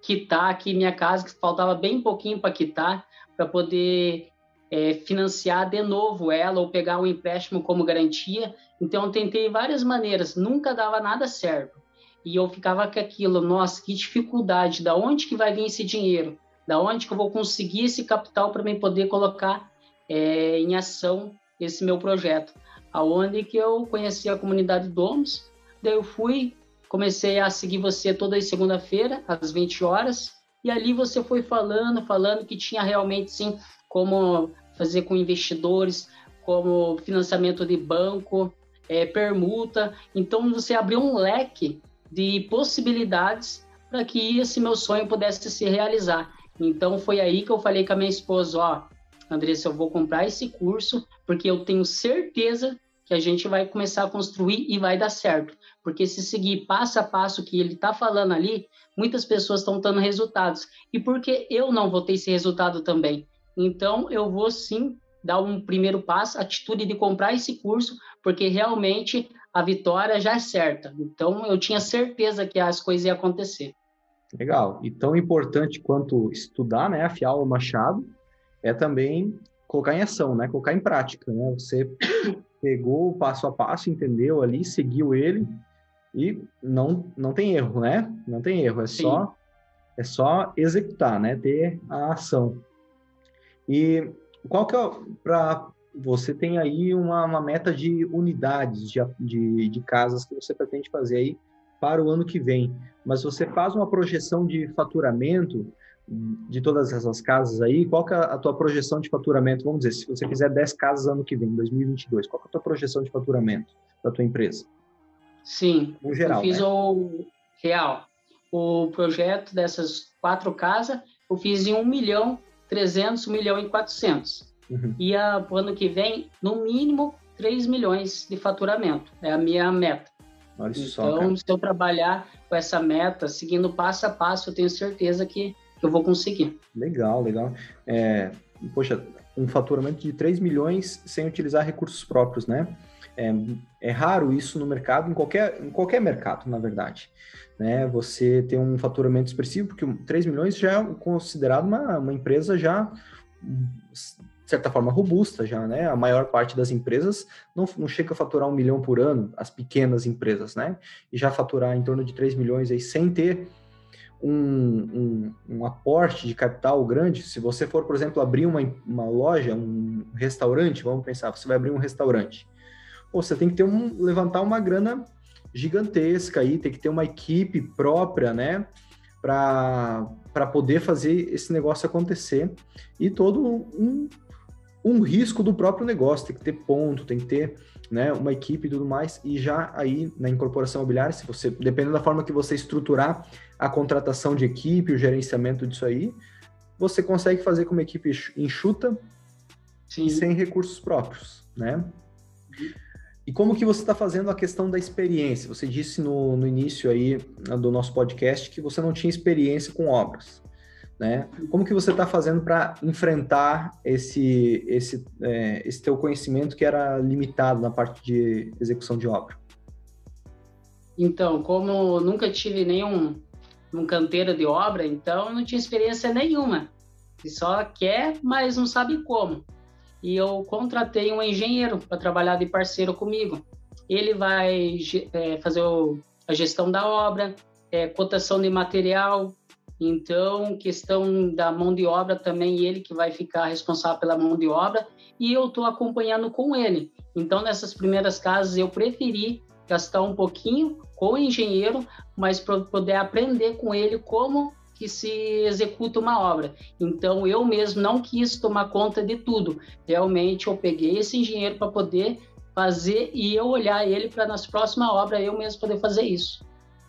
S1: quitar aqui minha casa, que faltava bem pouquinho para quitar, para poder é, financiar de novo ela ou pegar um empréstimo como garantia. Então, tentei várias maneiras, nunca dava nada certo. E eu ficava com aquilo, nossa, que dificuldade, da onde que vai vir esse dinheiro? Da onde que eu vou conseguir esse capital para me poder colocar é, em ação esse meu projeto? aonde que eu conheci a comunidade Domos. Daí eu fui, comecei a seguir você toda segunda-feira, às 20 horas, e ali você foi falando, falando que tinha realmente, sim, como fazer com investidores, como financiamento de banco, é, permuta. Então, você abriu um leque de possibilidades para que esse meu sonho pudesse se realizar. Então, foi aí que eu falei com a minha esposa, ó, Andressa, eu vou comprar esse curso porque eu tenho certeza que a gente vai começar a construir e vai dar certo. Porque se seguir passo a passo que ele está falando ali, muitas pessoas estão dando resultados. E por que eu não vou ter esse resultado também? Então, eu vou sim dar um primeiro passo, atitude de comprar esse curso, porque realmente a vitória já é certa. Então, eu tinha certeza que as coisas iam acontecer.
S2: Legal. E tão importante quanto estudar, né, afiar o machado, é também colocar em ação, né, colocar em prática, né? Você pegou o passo a passo, entendeu ali, seguiu ele e não não tem erro, né? Não tem erro, é Sim. só é só executar, né? Ter a ação. E qual que é para você tem aí uma, uma meta de unidades de, de, de casas que você pretende fazer aí para o ano que vem, mas você faz uma projeção de faturamento de todas essas casas aí, qual que é a tua projeção de faturamento? Vamos dizer, se você fizer 10 casas ano que vem, 2022, qual que é a tua projeção de faturamento da tua empresa?
S1: Sim, no geral, eu fiz né? o real. O projeto dessas quatro casas, eu fiz em 1 milhão 300, 1 milhão e 400. Uhum. E a, o ano que vem, no mínimo, 3 milhões de faturamento. É a minha meta. Olha então, só, se eu trabalhar com essa meta, seguindo passo a passo, eu tenho certeza que eu vou conseguir.
S2: Legal, legal. É, poxa, um faturamento de 3 milhões sem utilizar recursos próprios, né? É, é, raro isso no mercado, em qualquer, em qualquer mercado, na verdade. Né? Você tem um faturamento expressivo, porque 3 milhões já é considerado uma, uma empresa já, de certa forma, robusta já, né? A maior parte das empresas não, não chega a faturar um milhão por ano, as pequenas empresas, né? E já faturar em torno de 3 milhões aí sem ter um, um, um, aporte de capital grande, se você for, por exemplo, abrir uma, uma loja, um restaurante, vamos pensar, você vai abrir um restaurante você tem que ter um, levantar uma grana gigantesca aí, tem que ter uma equipe própria, né? Para poder fazer esse negócio acontecer. E todo um, um risco do próprio negócio, tem que ter ponto, tem que ter né, uma equipe e tudo mais. E já aí na incorporação imobiliária, se você, dependendo da forma que você estruturar a contratação de equipe, o gerenciamento disso aí, você consegue fazer com uma equipe enxuta Sim. e sem recursos próprios, né? E como que você está fazendo a questão da experiência? Você disse no, no início aí né, do nosso podcast que você não tinha experiência com obras, né? Como que você está fazendo para enfrentar esse, esse, é, esse teu conhecimento que era limitado na parte de execução de obra?
S1: Então, como nunca tive nenhum um canteiro de obra, então não tinha experiência nenhuma. E só quer, mas não sabe como e eu contratei um engenheiro para trabalhar de parceiro comigo. Ele vai é, fazer o, a gestão da obra, é, cotação de material, então questão da mão de obra também ele que vai ficar responsável pela mão de obra e eu estou acompanhando com ele. Então nessas primeiras casas eu preferi gastar um pouquinho com o engenheiro, mas para poder aprender com ele como que se executa uma obra. Então eu mesmo não quis tomar conta de tudo. Realmente eu peguei esse engenheiro para poder fazer e eu olhar ele para nas próximas obras eu mesmo poder fazer isso.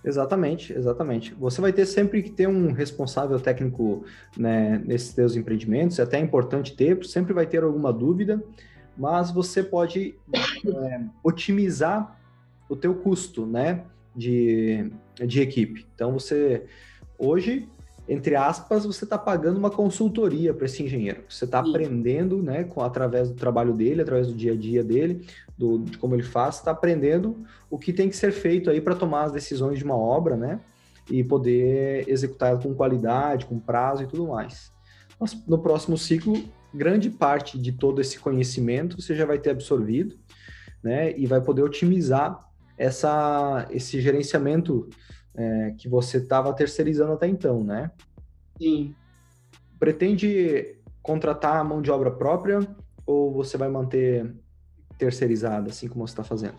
S2: Exatamente, exatamente. Você vai ter sempre que ter um responsável técnico né, nesses seus empreendimentos, é até importante ter, sempre vai ter alguma dúvida, mas você pode é, otimizar o teu custo, né, de, de equipe. Então você hoje entre aspas, você está pagando uma consultoria para esse engenheiro. Você está aprendendo, né, com, através do trabalho dele, através do dia a dia dele, do, de como ele faz, está aprendendo o que tem que ser feito aí para tomar as decisões de uma obra, né, e poder executar ela com qualidade, com prazo e tudo mais. Mas no próximo ciclo, grande parte de todo esse conhecimento você já vai ter absorvido, né, e vai poder otimizar essa, esse gerenciamento é, que você estava terceirizando até então, né?
S1: Sim.
S2: Pretende contratar a mão de obra própria ou você vai manter terceirizada, assim como você está fazendo?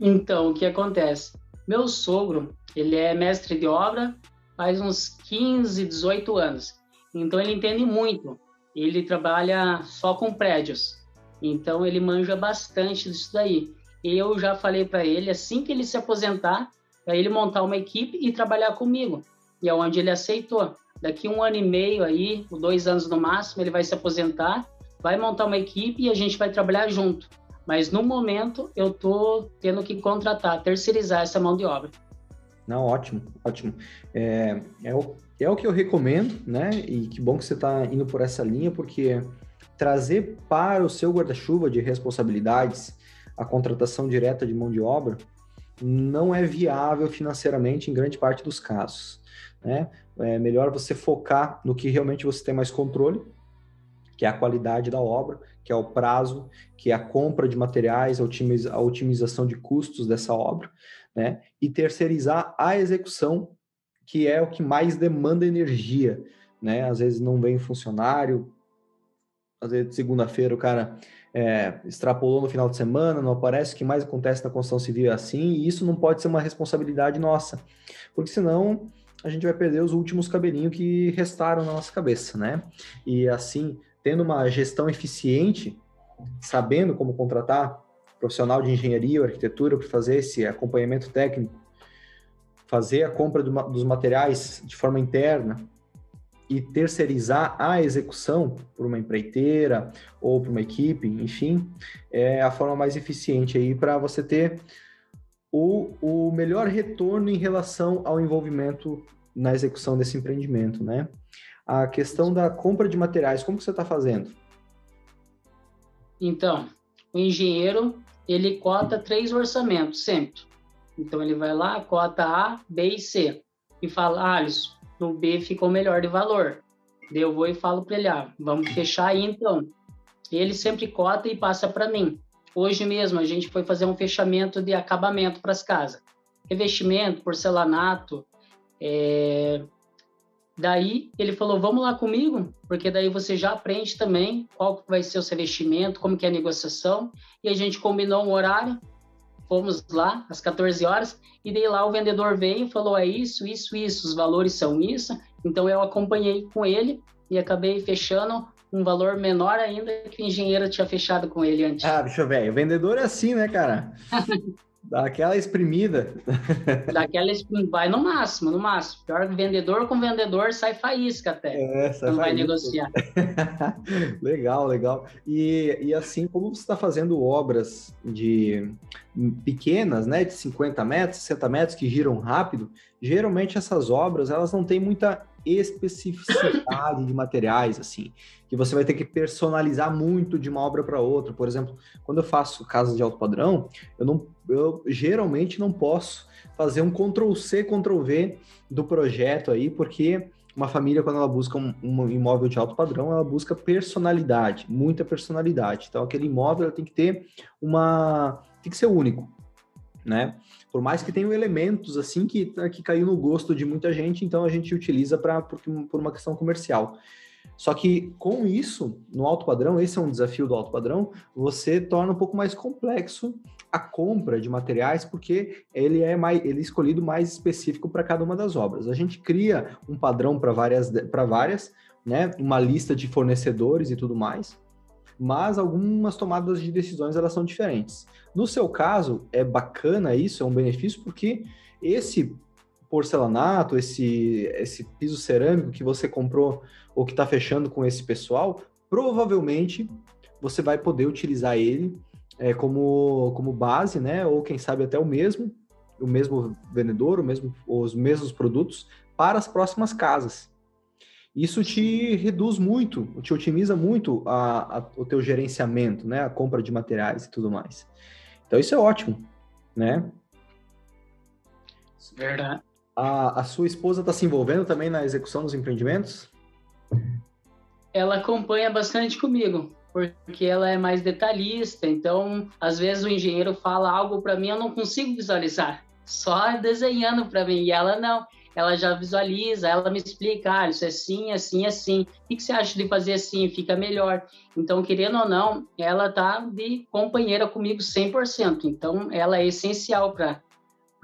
S1: Então, o que acontece? Meu sogro, ele é mestre de obra faz uns 15, 18 anos. Então, ele entende muito. Ele trabalha só com prédios. Então, ele manja bastante disso daí. Eu já falei para ele, assim que ele se aposentar, para ele montar uma equipe e trabalhar comigo. E é onde ele aceitou. Daqui um ano e meio aí, dois anos no máximo, ele vai se aposentar, vai montar uma equipe e a gente vai trabalhar junto. Mas no momento eu tô tendo que contratar, terceirizar essa mão de obra.
S2: Não, ótimo, ótimo. É, é, o, é o que eu recomendo, né? E que bom que você está indo por essa linha, porque trazer para o seu guarda-chuva de responsabilidades a contratação direta de mão de obra não é viável financeiramente em grande parte dos casos. Né? É melhor você focar no que realmente você tem mais controle, que é a qualidade da obra, que é o prazo, que é a compra de materiais, a otimização de custos dessa obra, né? E terceirizar a execução, que é o que mais demanda energia, né? Às vezes não vem funcionário, às vezes segunda-feira o cara é, extrapolou no final de semana, não aparece, o que mais acontece na construção civil é assim, e isso não pode ser uma responsabilidade nossa, porque senão a gente vai perder os últimos cabelinhos que restaram na nossa cabeça, né? E assim, tendo uma gestão eficiente, sabendo como contratar profissional de engenharia ou arquitetura para fazer esse acompanhamento técnico, fazer a compra do, dos materiais de forma interna e terceirizar a execução por uma empreiteira ou por uma equipe, enfim, é a forma mais eficiente aí para você ter o, o melhor retorno em relação ao envolvimento na execução desse empreendimento, né? A questão da compra de materiais, como que você está fazendo?
S1: Então, o engenheiro, ele cota três orçamentos sempre. Então, ele vai lá, cota A, B e C. E fala, ah, No B ficou melhor de valor. Daí eu vou e falo para ele, ah, vamos fechar aí então. Ele sempre cota e passa para mim. Hoje mesmo a gente foi fazer um fechamento de acabamento para as casas. Revestimento, porcelanato, é, Daí ele falou, vamos lá comigo, porque daí você já aprende também qual vai ser o seu investimento, como que é a negociação. E a gente combinou um horário, fomos lá às 14 horas, e daí lá o vendedor veio e falou, é isso, isso, isso, os valores são isso. Então eu acompanhei com ele e acabei fechando um valor menor ainda que o engenheiro tinha fechado com ele antes.
S2: Ah, bicho velho, o vendedor é assim, né, cara? Dá aquela exprimida.
S1: Dá aquela exprimida. Vai no máximo, no máximo. Pior que vendedor com vendedor sai faísca até. É, sai não faísca. vai negociar.
S2: legal, legal. E, e assim, como você está fazendo obras de pequenas, né, de 50 metros, 60 metros, que giram rápido, geralmente essas obras, elas não têm muita especificidade de materiais, assim, que você vai ter que personalizar muito de uma obra para outra. Por exemplo, quando eu faço casas de alto padrão, eu não, eu geralmente não posso fazer um Ctrl C, Ctrl V do projeto aí, porque uma família, quando ela busca um, um, imóvel de alto padrão, ela busca personalidade, muita personalidade. Então, aquele imóvel tem que ter uma. tem que ser único, né? Por mais que tenham elementos assim que, que caiu no gosto de muita gente, então a gente utiliza para por, por uma questão comercial. Só que com isso, no alto padrão, esse é um desafio do alto padrão, você torna um pouco mais complexo a compra de materiais, porque ele é mais ele é escolhido mais específico para cada uma das obras. A gente cria um padrão para várias para várias, né, uma lista de fornecedores e tudo mais, mas algumas tomadas de decisões elas são diferentes. No seu caso, é bacana isso, é um benefício, porque esse porcelanato, esse, esse piso cerâmico que você comprou ou que está fechando com esse pessoal, provavelmente você vai poder utilizar ele é, como, como base, né? Ou quem sabe até o mesmo, o mesmo vendedor, o mesmo, os mesmos produtos para as próximas casas. Isso te reduz muito, te otimiza muito a, a, o teu gerenciamento, né? A compra de materiais e tudo mais. Então isso é ótimo, né?
S1: Verdade.
S2: A, a sua esposa está se envolvendo também na execução dos empreendimentos?
S1: Ela acompanha bastante comigo, porque ela é mais detalhista. Então, às vezes o engenheiro fala algo para mim, eu não consigo visualizar, só desenhando para mim. E ela não ela já visualiza, ela me explica, ah, isso é assim, assim, assim. O que, você acha de fazer assim? Fica melhor. Então, querendo ou não, ela tá de companheira comigo 100%. Então, ela é essencial para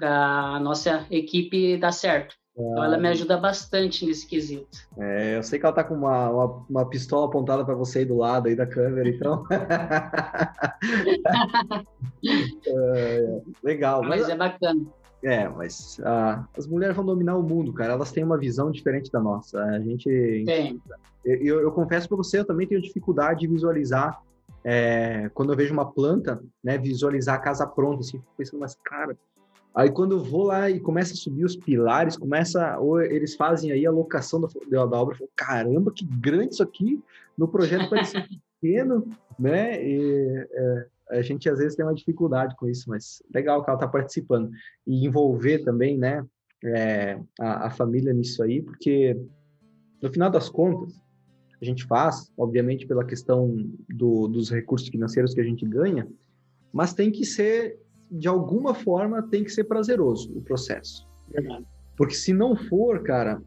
S1: a nossa equipe dar certo. Então ela me ajuda bastante nesse quesito.
S2: É, eu sei que ela tá com uma, uma, uma pistola apontada para você aí do lado aí da câmera, então. é, legal.
S1: Mas, mas, é bacana.
S2: É, mas ah, as mulheres vão dominar o mundo, cara. Elas têm uma visão diferente da nossa. A gente.
S1: Tem.
S2: Eu, eu, eu confesso para você, eu também tenho dificuldade de visualizar. É, quando eu vejo uma planta, né, visualizar a casa pronta, assim, pensando, mas cara, Aí quando eu vou lá e começa a subir os pilares, começa, ou eles fazem aí a locação da, da obra, eu falo, caramba, que grande isso aqui, no projeto parece pequeno, né? E, é, a gente às vezes tem uma dificuldade com isso, mas legal que ela está participando. E envolver também, né, é, a, a família nisso aí, porque no final das contas, a gente faz, obviamente, pela questão do, dos recursos financeiros que a gente ganha, mas tem que ser de alguma forma tem que ser prazeroso o processo. Verdade. Porque se não for, cara,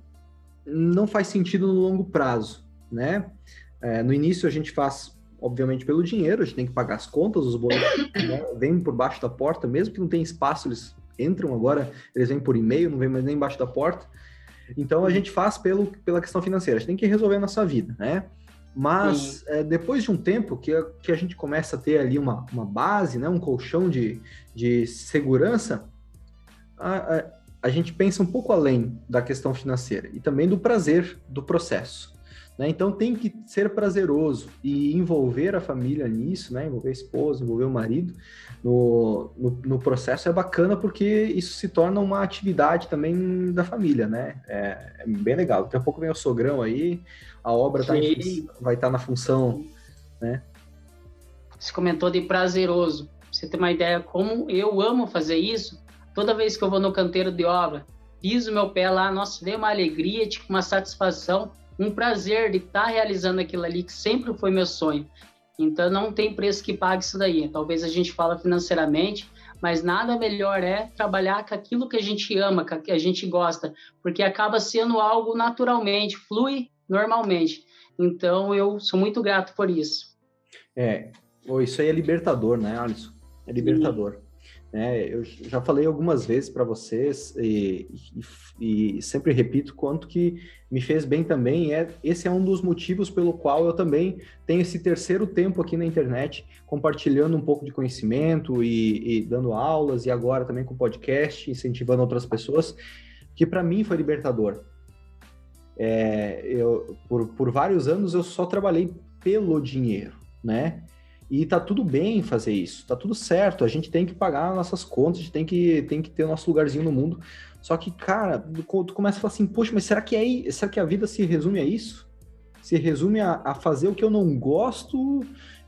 S2: não faz sentido no longo prazo, né? É, no início a gente faz, obviamente, pelo dinheiro, a gente tem que pagar as contas, os boletos né? vêm por baixo da porta, mesmo que não tenha espaço, eles entram agora, eles vêm por e-mail, não vêm mais nem embaixo da porta. Então a gente faz pelo, pela questão financeira, a gente tem que resolver a nossa vida, né? Mas é, depois de um tempo que a, que a gente começa a ter ali uma, uma base, né, um colchão de, de segurança, a, a, a gente pensa um pouco além da questão financeira e também do prazer do processo. Né? Então tem que ser prazeroso e envolver a família nisso, né? envolver a esposa, envolver o marido no, no, no, processo é bacana porque isso se torna uma atividade também da família, né? É, é bem legal. Daqui a pouco vem o sogrão aí, a obra tá em, vai estar tá na função, né?
S1: Você comentou de prazeroso. você tem uma ideia como eu amo fazer isso, toda vez que eu vou no canteiro de obra, piso meu pé lá, nossa, deu uma alegria, tipo uma satisfação um prazer de estar tá realizando aquilo ali que sempre foi meu sonho. Então não tem preço que pague isso daí. Talvez a gente fala financeiramente, mas nada melhor é trabalhar com aquilo que a gente ama, que a gente gosta, porque acaba sendo algo naturalmente, flui normalmente. Então eu sou muito grato por isso.
S2: É, isso aí é libertador, né, Alisson? É libertador. Sim. Né? Eu já falei algumas vezes para vocês e, e, e, sempre repito quanto que me fez bem também. É esse é um dos motivos pelo qual eu também tenho esse terceiro tempo aqui na internet, compartilhando um pouco de conhecimento e, e dando aulas e agora também com podcast, incentivando outras pessoas, que para mim foi libertador. É, eu por, por vários anos eu só trabalhei pelo dinheiro, né? E tá tudo bem fazer isso, tá tudo certo. A gente tem que pagar nossas contas, a gente tem que, tem que ter o nosso lugarzinho no mundo. Só que, cara, tu começa a falar assim, poxa, mas será que é será que a vida se resume a isso? Se resume a, a fazer o que eu não gosto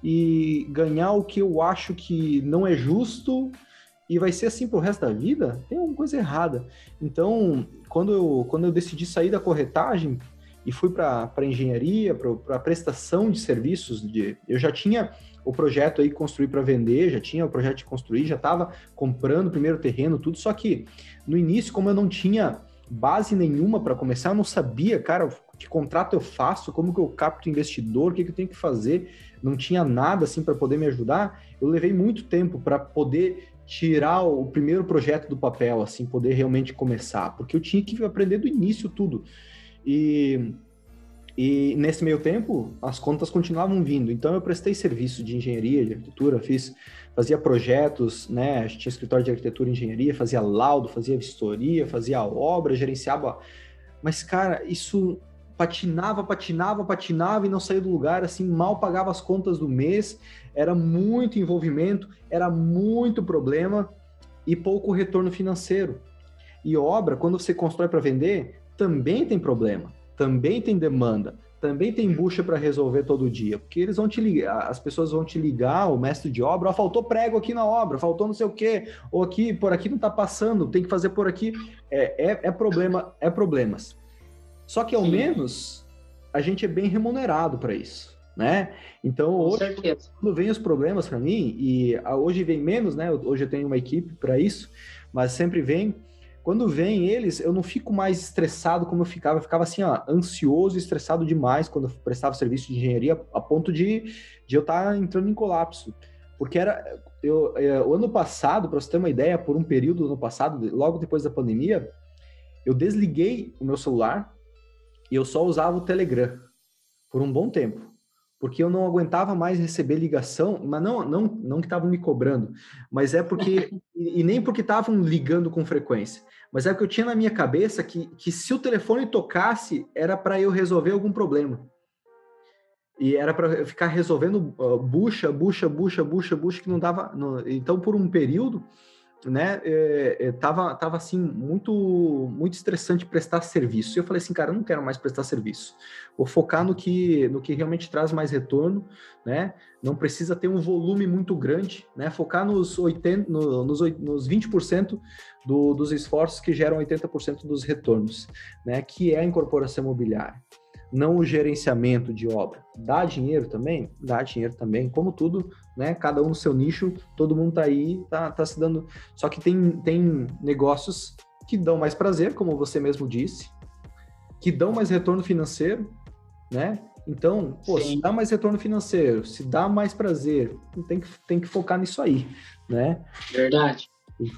S2: e ganhar o que eu acho que não é justo e vai ser assim pro resto da vida? Tem alguma coisa errada. Então, quando eu, quando eu decidi sair da corretagem e fui para engenharia, para prestação de serviços, de, eu já tinha o projeto aí construir para vender, já tinha o projeto de construir, já estava comprando o primeiro terreno, tudo. Só que no início, como eu não tinha base nenhuma para começar, eu não sabia, cara, que contrato eu faço, como que eu capto investidor, o que, que eu tenho que fazer, não tinha nada assim para poder me ajudar. Eu levei muito tempo para poder tirar o primeiro projeto do papel, assim, poder realmente começar, porque eu tinha que aprender do início tudo. E e nesse meio tempo, as contas continuavam vindo. Então eu prestei serviço de engenharia, de arquitetura, fiz, fazia projetos, né? Tinha escritório de arquitetura e engenharia, fazia laudo, fazia vistoria, fazia obra, gerenciava. Mas, cara, isso patinava, patinava, patinava e não saía do lugar, assim, mal pagava as contas do mês, era muito envolvimento, era muito problema e pouco retorno financeiro. E obra, quando você constrói para vender, também tem problema também tem demanda, também tem bucha para resolver todo dia, porque eles vão te ligar, as pessoas vão te ligar, o mestre de obra, ó, faltou prego aqui na obra, faltou não sei o quê, ou aqui, por aqui não está passando, tem que fazer por aqui. É, é, é problema, é problemas. Só que ao Sim. menos a gente é bem remunerado para isso. Né? Então, Com hoje, certeza. quando vem os problemas para mim, e hoje vem menos, né? Hoje eu tenho uma equipe para isso, mas sempre vem Quando vem eles, eu não fico mais estressado como eu ficava. Eu ficava assim, ó, ansioso e estressado demais quando eu prestava serviço de engenharia, a ponto de, de eu estar tá entrando em colapso. Porque era. Eu, é, o ano passado, para você ter uma ideia, por um período do ano passado, logo depois da pandemia, eu desliguei o meu celular e eu só usava o Telegram por um bom tempo porque eu não aguentava mais receber ligação, mas não, não, não que estavam me cobrando, mas é porque, e, nem porque estavam ligando com frequência, mas é porque eu tinha na minha cabeça que, que se o telefone tocasse, era para eu resolver algum problema. E era para ficar resolvendo uh, bucha, bucha, bucha, bucha, bucha, que não dava. Não, então, por um período, né, é, é, tava, tava assim, muito, muito estressante prestar serviço. E eu falei assim, cara, eu não quero mais prestar serviço. Vou focar no que, no que realmente traz mais retorno, né? Não precisa ter um volume muito grande, né? Focar nos, 80, no, nos, nos 20% do, dos esforços que geram 80% dos retornos, né? Que é a incorporação imobiliária não o gerenciamento de obra. Dá dinheiro também? Dá dinheiro também. Como tudo, né? Cada um no seu nicho, todo mundo tá aí, tá, tá se dando. Só que tem, tem negócios que dão mais prazer, como você mesmo disse, que dão mais retorno financeiro, né? Então, pô, se dá mais retorno financeiro, se dá mais prazer, tem que, tem que focar nisso aí, né?
S1: Verdade.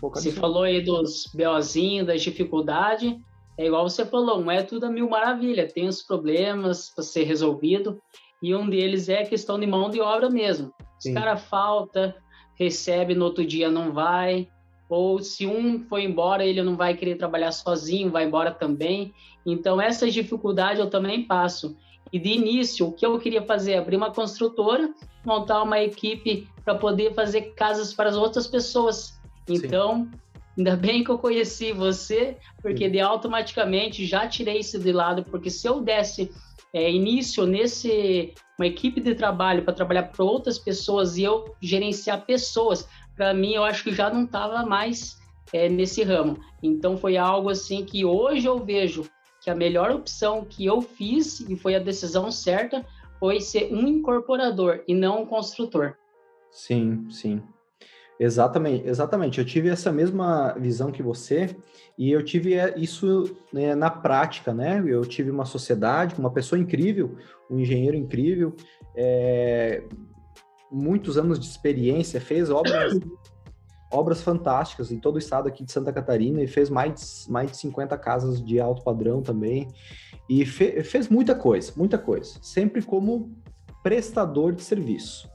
S1: Você falou aí dos BOzinhos, das dificuldades, é igual você falou, não é tudo a mil maravilha, tem os problemas para ser resolvido, e um deles é a questão de mão de obra mesmo. Se o cara falta, recebe no outro dia não vai, ou se um foi embora, ele não vai querer trabalhar sozinho, vai embora também. Então, essas dificuldades eu também passo. E de início, o que eu queria fazer? Abrir uma construtora, montar uma equipe para poder fazer casas para as outras pessoas. Então, Sim. Ainda bem que eu conheci você, porque de automaticamente já tirei isso de lado, porque se eu desse é, início nesse uma equipe de trabalho para trabalhar para outras pessoas e eu gerenciar pessoas, para mim eu acho que já não estava mais é, nesse ramo. Então foi algo assim que hoje eu vejo que a melhor opção que eu fiz e foi a decisão certa foi ser um incorporador e não um construtor.
S2: Sim, sim. Exatamente, exatamente. Eu tive essa mesma visão que você e eu tive é, isso né, na prática, né? Eu tive uma sociedade, uma pessoa incrível, um engenheiro incrível, é, muitos anos de experiência, fez obras, obras fantásticas em todo o estado aqui de Santa Catarina e fez mais, mais de 50 casas de alto padrão também e fe, fez muita coisa, muita coisa, sempre como prestador de serviço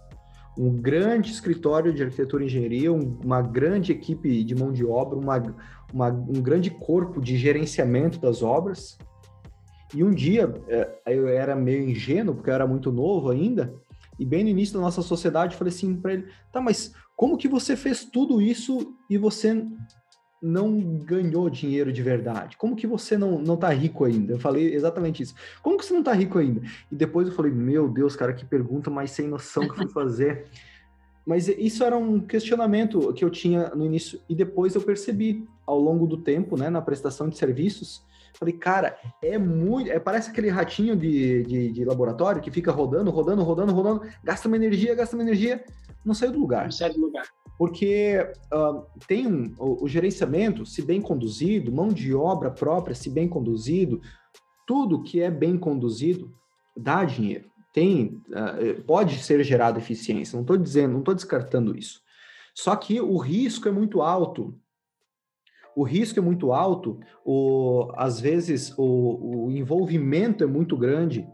S2: um grande escritório de arquitetura e engenharia, um, uma grande equipe de mão de obra, uma, uma, um grande corpo de gerenciamento das obras. E um dia, é, eu era meio ingênuo, porque eu era muito novo ainda, e bem no início da nossa sociedade, eu falei assim para ele: tá, mas como que você fez tudo isso e você não ganhou dinheiro de verdade? Como que você não, não tá rico ainda? Eu falei exatamente isso. Como que você não tá rico ainda? E depois eu falei, meu Deus, cara, que pergunta mais sem noção que eu fui fazer. Mas isso era um questionamento que eu tinha no início e depois eu percebi ao longo do tempo, né, na prestação de serviços. Falei, cara, é muito. É, parece aquele ratinho de, de, de, laboratório que fica rodando, rodando, rodando, rodando, gasta uma energia, gasta uma energia, não saiu do lugar. Não
S1: sai do lugar
S2: porque uh, tem um, o, o, gerenciamento, se bem conduzido, mão de obra própria, se bem conduzido, tudo que é bem conduzido dá dinheiro. Tem, uh, pode ser gerado eficiência. Não estou dizendo, não estou descartando isso. Só que o risco é muito alto. O risco é muito alto. O, às vezes o, o envolvimento é muito grande.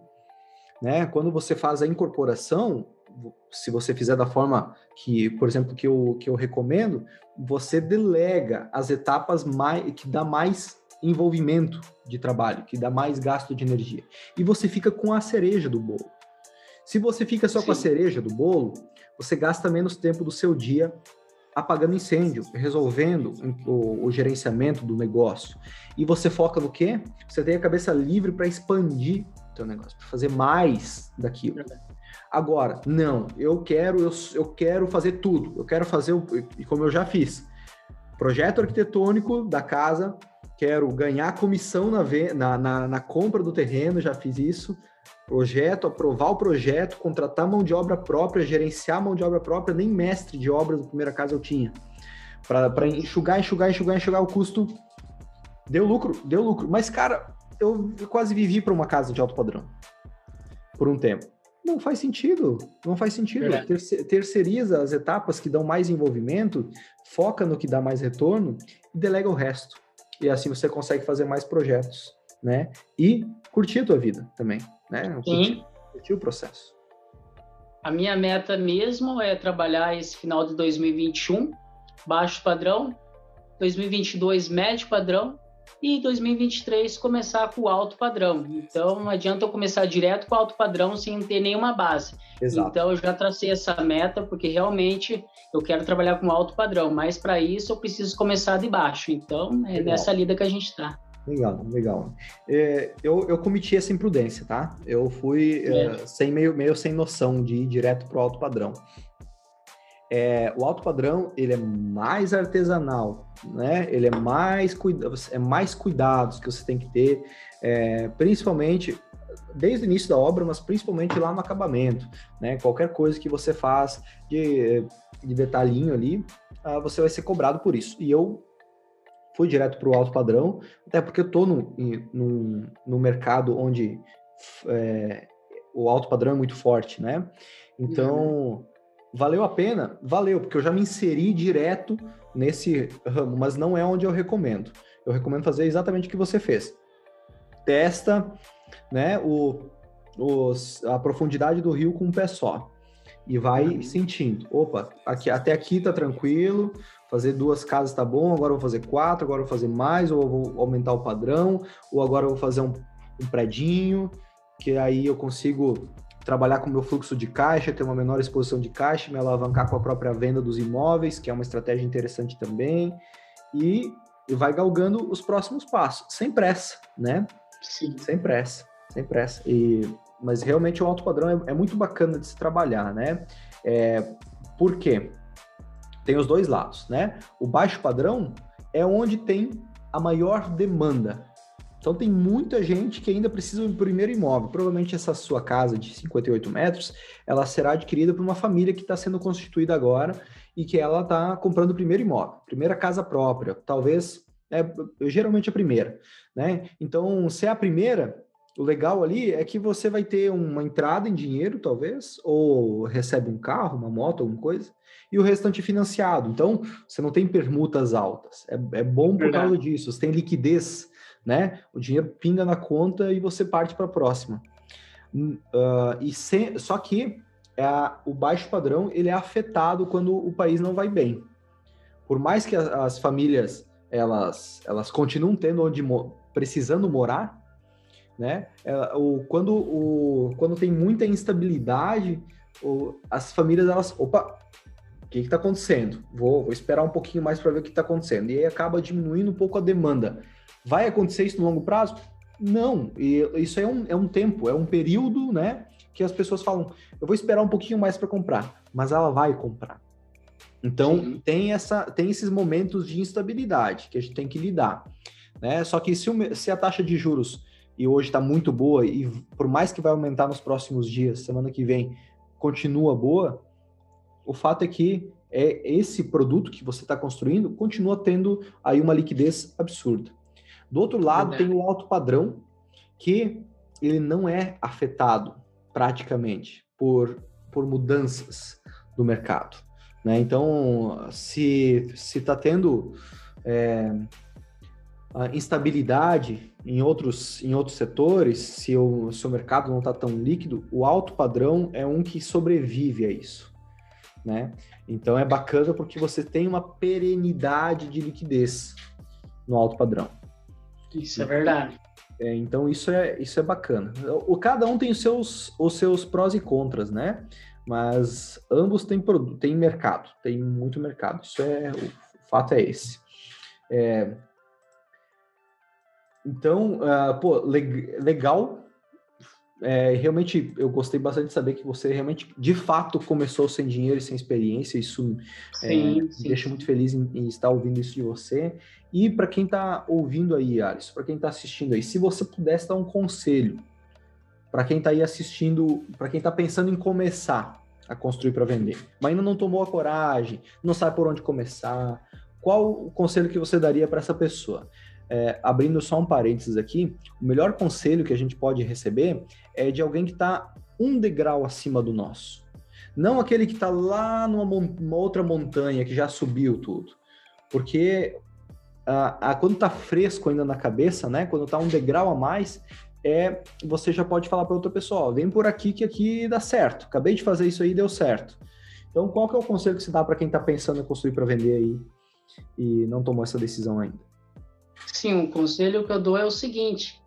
S2: Né? Quando você faz a incorporação, se você fizer da forma que, por exemplo, que eu, que eu recomendo, você delega as etapas mais, que dá mais envolvimento de trabalho, que dá mais gasto de energia. E você fica com a cereja do bolo. Se você fica só Sim. com a cereja do bolo, você gasta menos tempo do seu dia apagando incêndio, resolvendo o, o gerenciamento do negócio. E você foca no quê? Você tem a cabeça livre para expandir o teu negócio, para fazer mais daquilo. Verdade. Agora, não, eu quero, eu, eu quero fazer tudo. Eu quero fazer, e como eu já fiz, projeto arquitetônico da casa, quero ganhar comissão na, na, na, na compra do terreno, já fiz isso. Projeto, aprovar o projeto, contratar mão de obra própria, gerenciar mão de obra própria, nem mestre de obras da primeira casa eu tinha. Para enxugar, enxugar, enxugar, enxugar o custo Deu lucro, deu lucro. Mas, cara, eu quase vivi para uma casa de alto padrão por um tempo. Não faz sentido, não faz sentido. Terce, terceiriza as etapas que dão mais envolvimento, foca no que dá mais retorno e delega o resto. E assim você consegue fazer mais projetos, né? E curtir a tua vida também, né? Curtir, curtir o processo.
S1: A minha meta mesmo é trabalhar esse final de 2021 baixo padrão, 2022 médio padrão e 2023 começar com o alto padrão. Então não adianta eu começar direto com o alto padrão sem ter nenhuma base. Exato. Então eu já tracei essa meta porque realmente eu quero trabalhar com alto padrão, mas para isso eu preciso começar de baixo. Então é Legal. nessa lida que a gente está.
S2: Legal, legal. É, eu, eu cometi essa imprudência, tá? Eu fui é. É, sem meio, meio sem noção de ir direto para o alto padrão. É, o alto padrão ele é mais artesanal, né? Ele é mais é mais cuidados que você tem que ter, é, principalmente desde o início da obra, mas principalmente lá no acabamento, né? Qualquer coisa que você faz de, de detalhinho ali, uh, você vai ser cobrado por isso. E eu fui direto para o alto padrão, até porque eu estou no, no, no mercado onde é, o alto padrão é muito forte, né? Então, uhum. Valeu a pena? Valeu, porque eu já me inseri direto nesse ramo, mas não é onde eu recomendo. Eu recomendo fazer exatamente o que você fez. Testa né, o, os, a profundidade do rio com um pé só. E vai uhum. sentindo. Opa, aqui, até aqui tá tranquilo, fazer duas casas tá bom, agora eu vou fazer quatro, agora eu vou fazer mais, ou eu vou aumentar o padrão, ou agora eu vou fazer um, um predinho, que aí eu consigo trabalhar com o meu fluxo de caixa, ter uma menor exposição de caixa, me alavancar com a própria venda dos imóveis, que é uma estratégia interessante também, e, e vai galgando os próximos passos, sem pressa, né? Sim. Sem pressa, sem pressa. E, mas realmente o alto padrão é, é muito bacana de se trabalhar, né? É, por quê? Tem os dois lados, né? O baixo padrão é onde tem a maior demanda. Então tem muita gente que ainda precisa do primeiro imóvel. Provavelmente essa sua casa de 58 metros, ela será adquirida por uma família que está sendo constituída agora e que ela está comprando o primeiro imóvel, primeira casa própria, talvez é geralmente a primeira, né? Então, se é a primeira, o legal ali é que você vai ter uma entrada em dinheiro, talvez, ou recebe um carro, uma moto, alguma coisa, e o restante financiado. Então, você não tem permutas altas. É, é bom por causa disso. Você tem liquidez, né? O dinheiro pinga na conta e você parte para a próxima. Uh, e só que é a, o baixo padrão ele é afetado quando o país não vai bem. Por mais que as, as famílias elas, elas continuam tendo onde precisando morar, né? É, o, quando, o, quando tem muita instabilidade, o, as famílias elas, opa, que está acontecendo? Vou, vou, esperar um pouquinho mais para ver o que está acontecendo. E aí acaba diminuindo um pouco a demanda. Vai acontecer isso no longo prazo? Não. E isso é um, é um tempo, é um período, né? Que as pessoas falam, eu vou esperar um pouquinho mais para comprar, mas ela vai comprar. Então tem essa, tem esses momentos de instabilidade que a gente tem que lidar, né? Só que se, o, se a taxa de juros e hoje está muito boa e por mais que vai aumentar nos próximos dias, semana que vem, continua boa, o fato é que é esse produto que você está construindo continua tendo aí uma liquidez absurda. Do outro lado, tem o alto padrão, que ele não é afetado praticamente por, por mudanças do mercado. Né? Então, se está tendo é, instabilidade em outros, em outros setores, se o seu mercado não está tão líquido, o alto padrão é um que sobrevive a isso né? Então é bacana porque você tem uma perenidade de liquidez no alto padrão.
S1: Isso é verdade.
S2: É, então isso é isso é bacana. O cada um tem os seus os seus prós e contras, né? Mas ambos têm produto, tem mercado, tem muito mercado. Isso é o fato é esse. É, então, uh, pô, legal é, realmente eu gostei bastante de saber que você realmente, de fato, começou sem dinheiro e sem experiência. Isso sim, é, sim. me deixa muito feliz em, em, estar ouvindo isso de você. E para quem está ouvindo aí, Alisson, para quem está assistindo aí, se você pudesse dar um conselho para quem está aí assistindo, para quem está pensando em começar a construir para vender, mas ainda não tomou a coragem, não sabe por onde começar, qual o conselho que você daria para essa pessoa? É, abrindo só um parênteses aqui, o melhor conselho que a gente pode receber é de alguém que está um degrau acima do nosso. Não aquele que está lá numa outra montanha que já subiu tudo. Porque a, a, quando está fresco ainda na cabeça, né? Quando está um degrau a mais, é você já pode falar para outra pessoa, vem por aqui que aqui dá certo. Acabei de fazer isso aí, deu certo. Então, qual que é o conselho que você dá para quem está pensando em construir para vender aí e não tomou essa decisão ainda?
S1: Sim, o conselho que eu dou é o seguinte,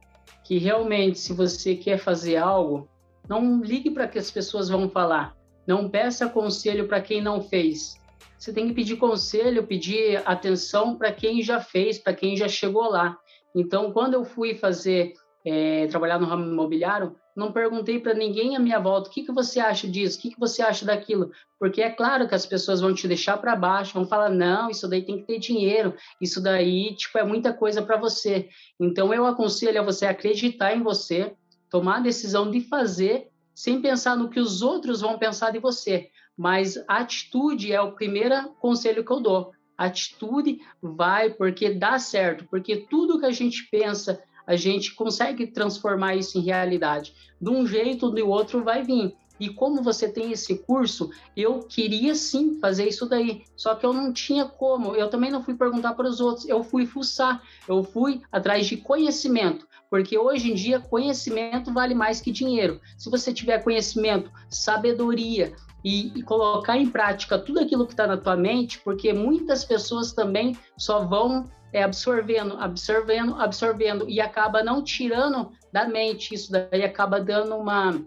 S1: que realmente se você quer fazer algo, não ligue para que as pessoas vão falar. Não peça conselho para quem não fez. Você tem que pedir conselho, pedir atenção para quem já fez, para quem já chegou lá. Então, quando eu fui fazer é, trabalhar no ramo imobiliário, não perguntei para ninguém à minha volta o que, que você acha disso, o que, que você acha daquilo, porque é claro que as pessoas vão te deixar para baixo, vão falar, não, isso daí tem que ter dinheiro, isso daí, tipo, é muita coisa para você. Então, eu aconselho a você acreditar em você, tomar a decisão de fazer, sem pensar no que os outros vão pensar de você. Mas atitude é o primeiro conselho que eu dou. Atitude vai porque dá certo, porque tudo que a gente pensa, a gente consegue transformar isso em realidade. De um jeito ou do outro vai vir. E como você tem esse curso, eu queria sim fazer isso daí, só que eu não tinha como. Eu também não fui perguntar para os outros, eu fui fuçar, eu fui atrás de conhecimento, porque hoje em dia conhecimento vale mais que dinheiro. Se você tiver conhecimento, sabedoria e, e colocar em prática tudo aquilo que está na tua mente, porque muitas pessoas também só vão é, absorvendo, absorvendo, absorvendo e acaba não tirando da mente. Isso daí acaba dando uma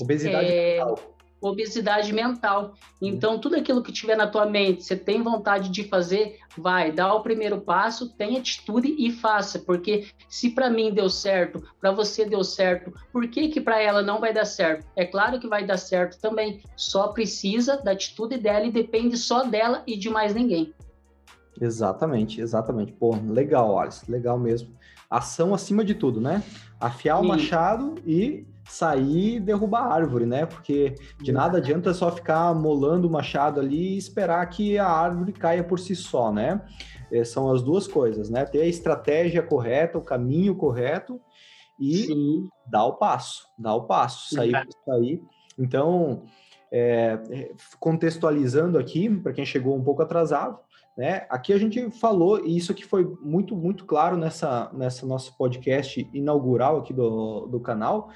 S2: obesidade é, mental.
S1: Obesidade mental. Então, tudo aquilo que tiver na tua mente, você tem vontade de fazer, vai, dá o primeiro passo, tem atitude e faça. Porque se para mim deu certo, para você deu certo, por que que para ela não vai dar certo? É claro que vai dar certo também. Só precisa da atitude dela e depende só dela e de mais ninguém.
S2: Exatamente, exatamente. Pô, legal, Alisson, legal mesmo. Ação acima de tudo, né? Afiar Sim. o machado e sair e derrubar a árvore, né? Porque de nada adianta só ficar molando o machado ali e esperar que a árvore caia por si só, né? É, são as duas coisas, né? Ter a estratégia correta, o caminho correto e Sim. dar o passo, dar o passo, sair, sair. Então, é, é contextualizando aqui, para quem chegou um pouco atrasado, né? Aqui a gente falou, e isso aqui foi muito, muito claro nessa, nessa nosso podcast inaugural aqui do, do canal,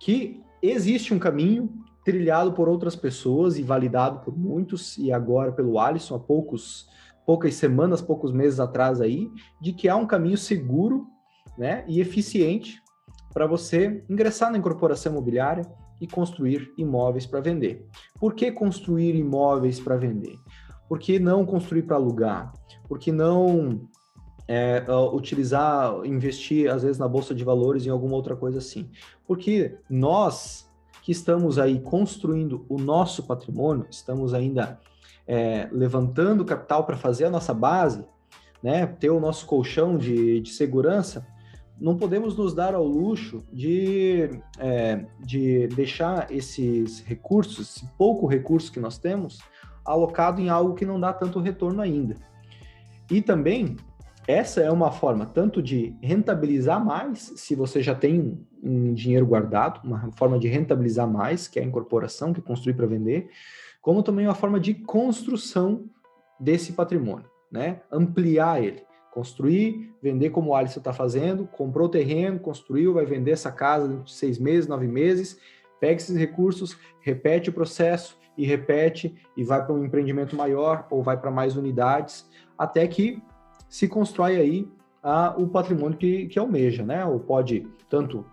S2: que existe um caminho trilhado por outras pessoas e validado por muitos, e agora pelo Alisson, há poucos, poucas semanas, poucos meses atrás aí, de que há um caminho seguro né, e eficiente para você ingressar na incorporação imobiliária e construir imóveis para vender. Por que construir imóveis para vender? Por que não construir para alugar? Por que não é, utilizar, investir, às vezes, na bolsa de valores em alguma outra coisa assim? Porque nós que estamos aí construindo o nosso patrimônio, estamos ainda é, levantando capital para fazer a nossa base, né, ter o nosso colchão de, de segurança, não podemos nos dar ao luxo de, é, de deixar esses recursos, esse pouco recurso que nós temos, alocado em algo que não dá tanto retorno ainda. E também, essa é uma forma tanto de rentabilizar mais, se você já tem um dinheiro guardado, uma forma de rentabilizar mais, que é a incorporação, que é construir para vender, como também uma forma de construção desse patrimônio, né? Ampliar ele. Construir, vender como o Alisson está fazendo, comprou o terreno, construiu, vai vender essa casa dentro de seis meses, nove meses, pega esses recursos, repete o processo, e repete e vai para um empreendimento maior ou vai para mais unidades, até que se constrói aí a, o patrimônio que, que almeja, né? Ou pode tanto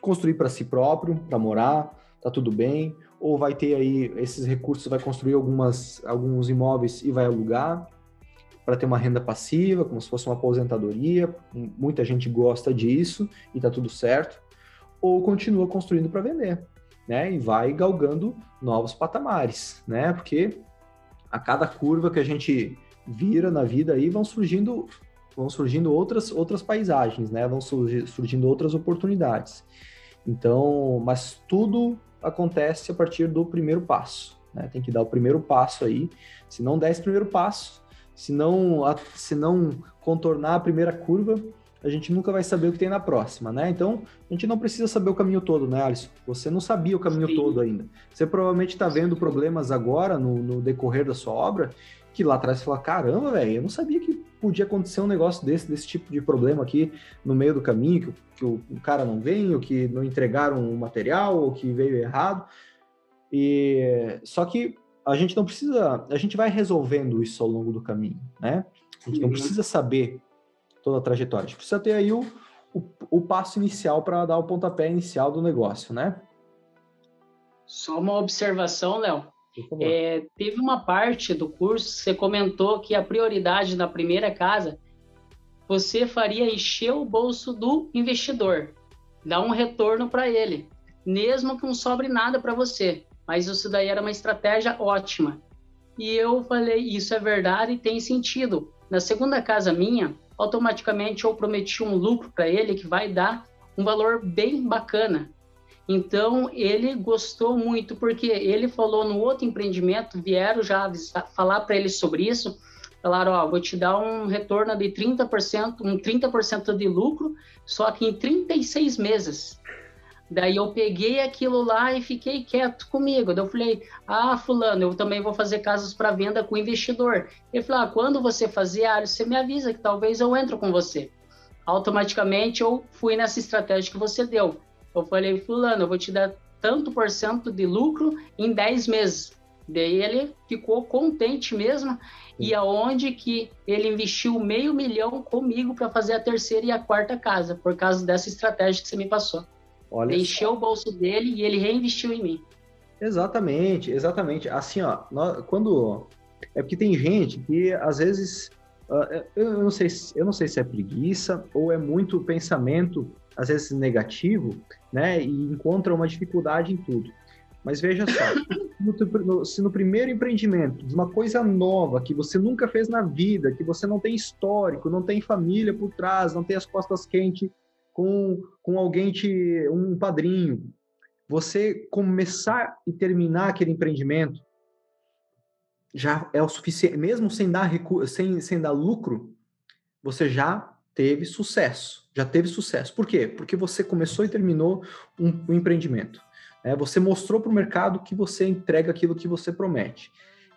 S2: construir para si próprio, para morar, tá tudo bem, ou vai ter aí esses recursos, vai construir algumas, alguns imóveis e vai alugar para ter uma renda passiva, como se fosse uma aposentadoria. Muita gente gosta disso e tá tudo certo. Ou continua construindo para vender né? E vai galgando novos patamares, né? Porque a cada curva que a gente vira na vida aí vão surgindo vão surgindo outras outras paisagens, né? Vão surgindo outras oportunidades. Então, mas tudo acontece a partir do primeiro passo, né? Tem que dar o primeiro passo aí. Se não der esse primeiro passo, se não, se não contornar a primeira curva, a gente nunca vai saber o que tem na próxima, né? Então, a gente não precisa saber o caminho todo, né, Alisson? Você não sabia o caminho Sim. todo ainda. Você provavelmente está vendo problemas agora, no, no, decorrer da sua obra, que lá atrás você fala, caramba, velho, eu não sabia que podia acontecer um negócio desse, desse tipo de problema aqui no meio do caminho, que, que o, o, cara não vem, ou que não entregaram o material, ou que veio errado. E só que a gente não precisa, a gente vai resolvendo isso ao longo do caminho, né? A gente não precisa saber toda a trajetória. A gente precisa ter aí o, o, o passo inicial para dar o pontapé inicial do negócio, né?
S1: Só uma observação, Léo. É, teve uma parte do curso, você comentou que a prioridade na primeira casa você faria encher o bolso do investidor, dar um retorno para ele, mesmo que não sobre nada para você. Mas isso daí era uma estratégia ótima. E eu falei, isso é verdade e tem sentido. Na segunda casa minha, automaticamente eu prometi um lucro para ele que vai dar um valor bem bacana. Então ele gostou muito porque ele falou no outro empreendimento, vieram já avisar, falar para ele sobre isso, falaram, ó, vou te dar um retorno de 30%, um 30% de lucro, só que em 36 meses. Daí eu peguei aquilo lá e fiquei quieto comigo. Daí eu falei, ah, fulano, eu também vou fazer casas para venda com investidor. Ele falou, ah, quando você fazer, ah, você me avisa que talvez eu entro com você. Automaticamente eu fui nessa estratégia que você deu. Eu falei, fulano, eu vou te dar tanto por cento de lucro em 10 meses. Daí ele ficou contente mesmo e aonde que ele investiu meio milhão comigo para fazer a terceira e a quarta casa, por causa dessa estratégia que você me passou. Olha Encheu só. o bolso dele e ele reinvestiu em mim.
S2: Exatamente, exatamente. Assim, ó, quando. É porque tem gente que às vezes. Uh, eu, não sei, eu não sei se é preguiça ou é muito pensamento, às vezes negativo, né? E encontra uma dificuldade em tudo. Mas veja só, no, se no primeiro empreendimento, de uma coisa nova que você nunca fez na vida, que você não tem histórico, não tem família por trás, não tem as costas quentes, com, com alguém, te, um padrinho, você começar e terminar aquele empreendimento já é o suficiente, mesmo sem dar, sem, sem dar lucro, você já teve sucesso, já teve sucesso. Por quê? Porque você começou e terminou um, um empreendimento. É, você mostrou para o mercado que você entrega aquilo que você promete.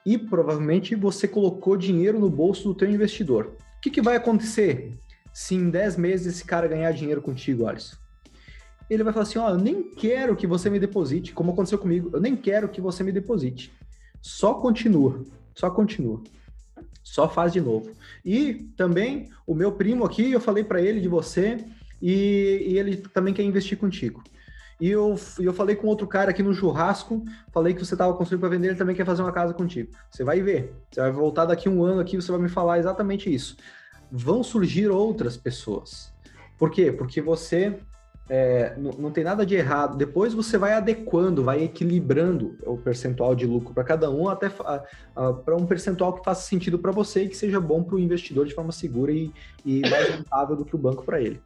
S2: E provavelmente você colocou dinheiro no bolso do teu investidor. O que, que vai acontecer se em 10 meses esse cara ganhar dinheiro contigo, Alisson? Ele vai falar assim: Ó, oh, eu nem quero que você me deposite, como aconteceu comigo, eu nem quero que você me deposite. Só continua, só continua. Só faz de novo. E também o meu primo aqui, eu falei para ele de você e, e, ele também quer investir contigo. E eu, eu falei com outro cara aqui no churrasco, falei que você estava construindo para vender, ele também quer fazer uma casa contigo. Você vai ver. Você vai voltar daqui um ano aqui, você vai me falar exatamente isso vão surgir outras pessoas. Por quê? Porque você é, não, não, tem nada de errado. Depois você vai adequando, vai equilibrando o percentual de lucro para cada um, até para um percentual que faça sentido para você e que seja bom para o investidor de forma segura e, e mais rentável do que o banco para ele.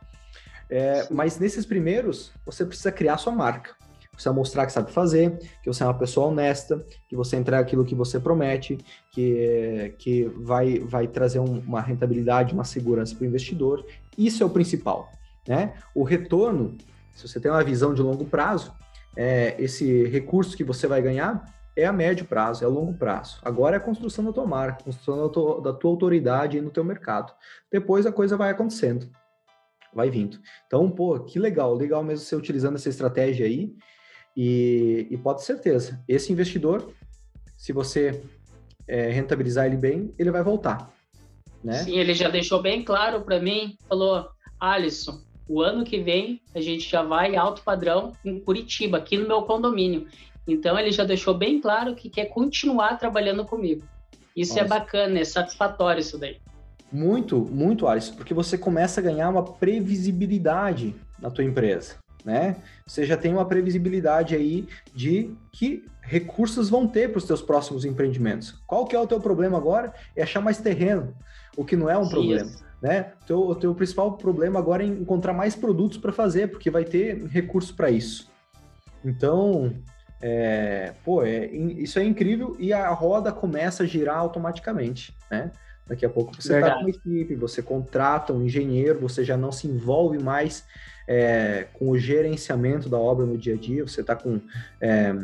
S2: É, mas nesses primeiros, você precisa criar sua marca precisa mostrar que sabe fazer, que você é uma pessoa honesta, que você entrega aquilo que você promete, que, que vai, vai trazer um, uma rentabilidade, uma segurança para o investidor. Isso é o principal. Né? O retorno, se você tem uma visão de longo prazo, é, esse recurso que você vai ganhar é a médio prazo, é a longo prazo. Agora é a construção da tua marca, construção da tua, da tua autoridade no teu mercado. Depois a coisa vai acontecendo, vai vindo. Então, pô, que legal, legal mesmo você utilizando essa estratégia aí. E, e pode ter certeza, esse investidor, se você é, rentabilizar ele bem, ele vai voltar. Né?
S1: Sim, ele já deixou bem claro para mim, falou, Alisson, o ano que vem a gente já vai alto padrão em Curitiba, aqui no meu condomínio. Então ele já deixou bem claro que quer continuar trabalhando comigo. Isso é Nossa. é bacana, é satisfatório isso daí.
S2: Muito, muito, Alisson, porque você começa a ganhar uma previsibilidade na tua empresa né? Você já tem uma previsibilidade aí de que recursos vão ter para os teus próximos empreendimentos. Qual que é o teu problema agora? É achar mais terreno, o que não é um problema. Né? O, teu, o teu principal problema agora é encontrar mais produtos para fazer, porque vai ter recurso para isso. Então, é, pô, é, isso é incrível e a roda começa a girar automaticamente, né? Daqui a pouco você está com uma equipe, você contrata um engenheiro, você já não se envolve mais é, com o gerenciamento da obra no dia a dia, você está com. É,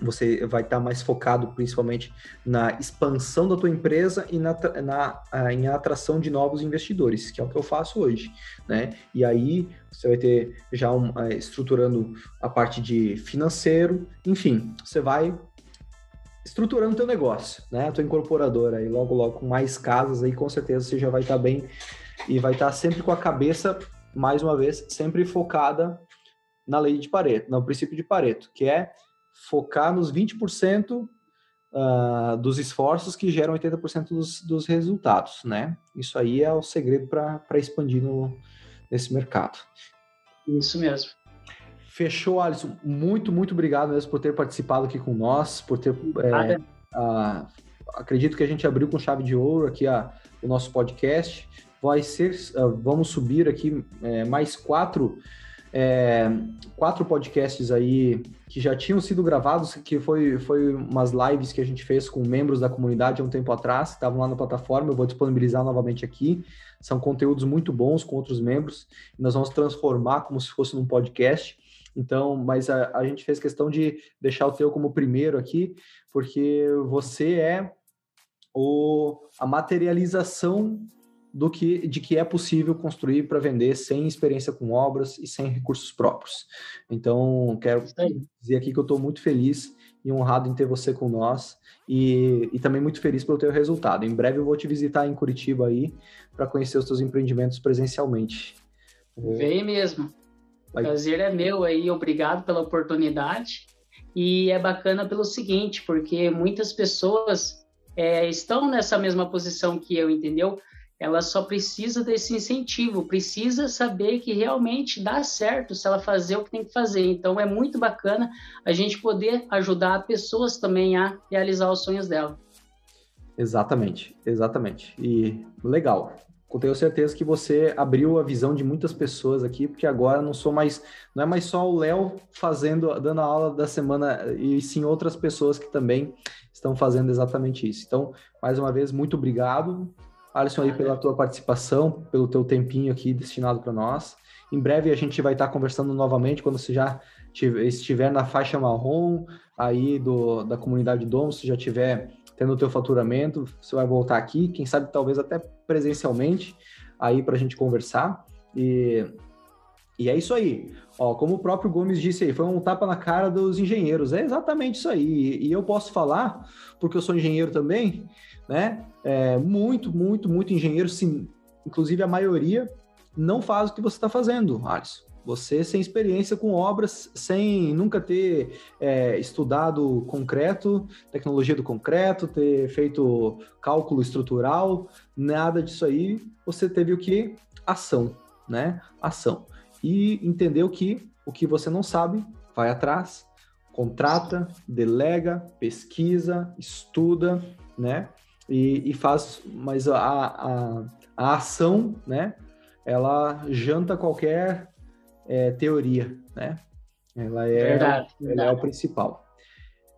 S2: você vai estar tá mais focado principalmente na expansão da tua empresa e na, na, em atração de novos investidores, que é o que eu faço hoje, né? E aí você vai ter já um, é, estruturando a parte de financeiro, enfim, você vai estruturando o teu negócio, né? A tua incorporadora aí logo logo com mais casas aí com certeza você já vai estar tá bem e vai estar tá sempre com a cabeça mais uma vez sempre focada na lei de Pareto, no princípio de Pareto, que é focar nos 20% uh, ah, dos esforços que geram 80% dos, dos resultados, né? Isso aí é o segredo para expandir no, nesse mercado.
S1: Isso mesmo.
S2: Fechou, Alisson. Muito, muito obrigado mesmo por ter participado aqui com nós, por ter. É, uh, acredito que a gente abriu com chave de ouro aqui a, o nosso podcast. Vai ser, uh, vamos subir aqui é, mais quatro é, quatro podcasts aí que já tinham sido gravados, que foi, foi umas lives que a gente fez com membros da comunidade há um tempo atrás, estavam lá na plataforma, eu vou disponibilizar novamente aqui. São conteúdos muito bons com outros membros, nós vamos transformar como se fosse num podcast. Então, mas a, a gente fez questão de deixar o teu como primeiro aqui, porque você é o, a materialização do que de que é possível construir para vender sem experiência com obras e sem recursos próprios. Então, quero dizer aqui que eu estou muito feliz e honrado em ter você com nós e, e também muito feliz pelo teu resultado. Em breve eu vou te visitar em Curitiba aí para conhecer os teus empreendimentos presencialmente.
S1: Vem mesmo. O prazer é meu aí, obrigado pela oportunidade. E é bacana pelo seguinte, porque muitas pessoas é, estão nessa mesma posição que eu, entendeu? Ela só precisa desse incentivo, precisa saber que realmente dá certo se ela fazer o que tem que fazer. Então é muito bacana a gente poder ajudar pessoas também a realizar os sonhos dela.
S2: Exatamente, exatamente. E legal. Eu tenho certeza que você abriu a visão de muitas pessoas aqui, porque agora não sou mais, não é mais só o Léo fazendo, dando a aula da semana, e sim outras pessoas que também estão fazendo exatamente isso. Então, mais uma vez, muito obrigado. Alisson, aí pela tua participação, pelo teu tempinho aqui destinado para nós. Em breve a gente vai estar conversando novamente quando você já estiver na faixa marrom aí do, da comunidade Dom, se já estiver tendo o teu faturamento, você vai voltar aqui, quem sabe talvez até presencialmente aí para a gente conversar. E, e é isso aí. Ó, como o próprio Gomes disse aí, foi um tapa na cara dos engenheiros. É exatamente isso aí. E eu posso falar, porque eu sou engenheiro também, né? É, muito, muito, muito engenheiro, sim, inclusive a maioria, não faz o que você está fazendo, Alisson. Você sem experiência com obras, sem nunca ter é, estudado concreto, tecnologia do concreto, ter feito cálculo estrutural, nada disso aí, você teve o que? Ação, né? Ação. E entendeu que o que você não sabe, vai atrás, contrata, delega, pesquisa, estuda, né? e, e faz, mas a, a, a, ação, né? Ela janta qualquer é, teoria, né? Ela é, verdade, ela verdade. é o principal.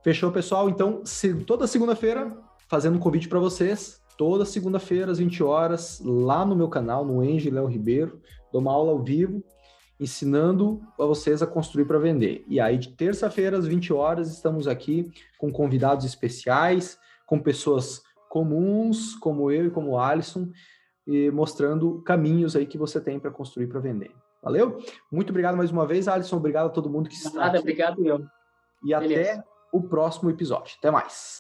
S2: Fechou, pessoal? Então, se, toda segunda-feira, fazendo um convite para vocês, toda segunda-feira, às 20 horas, lá no meu canal, no Engie Léo Ribeiro, dou uma aula ao vivo, ensinando a vocês a construir para vender. E aí, de terça-feira, às 20 horas, estamos aqui com convidados especiais, com pessoas comuns, como eu e como o Alisson, e mostrando caminhos aí que você tem para construir para vender. Valeu? Muito obrigado mais uma vez, Alisson. Obrigado a todo mundo que está
S1: Nada, aqui. obrigado eu.
S2: E Beleza. até o próximo episódio. Até mais.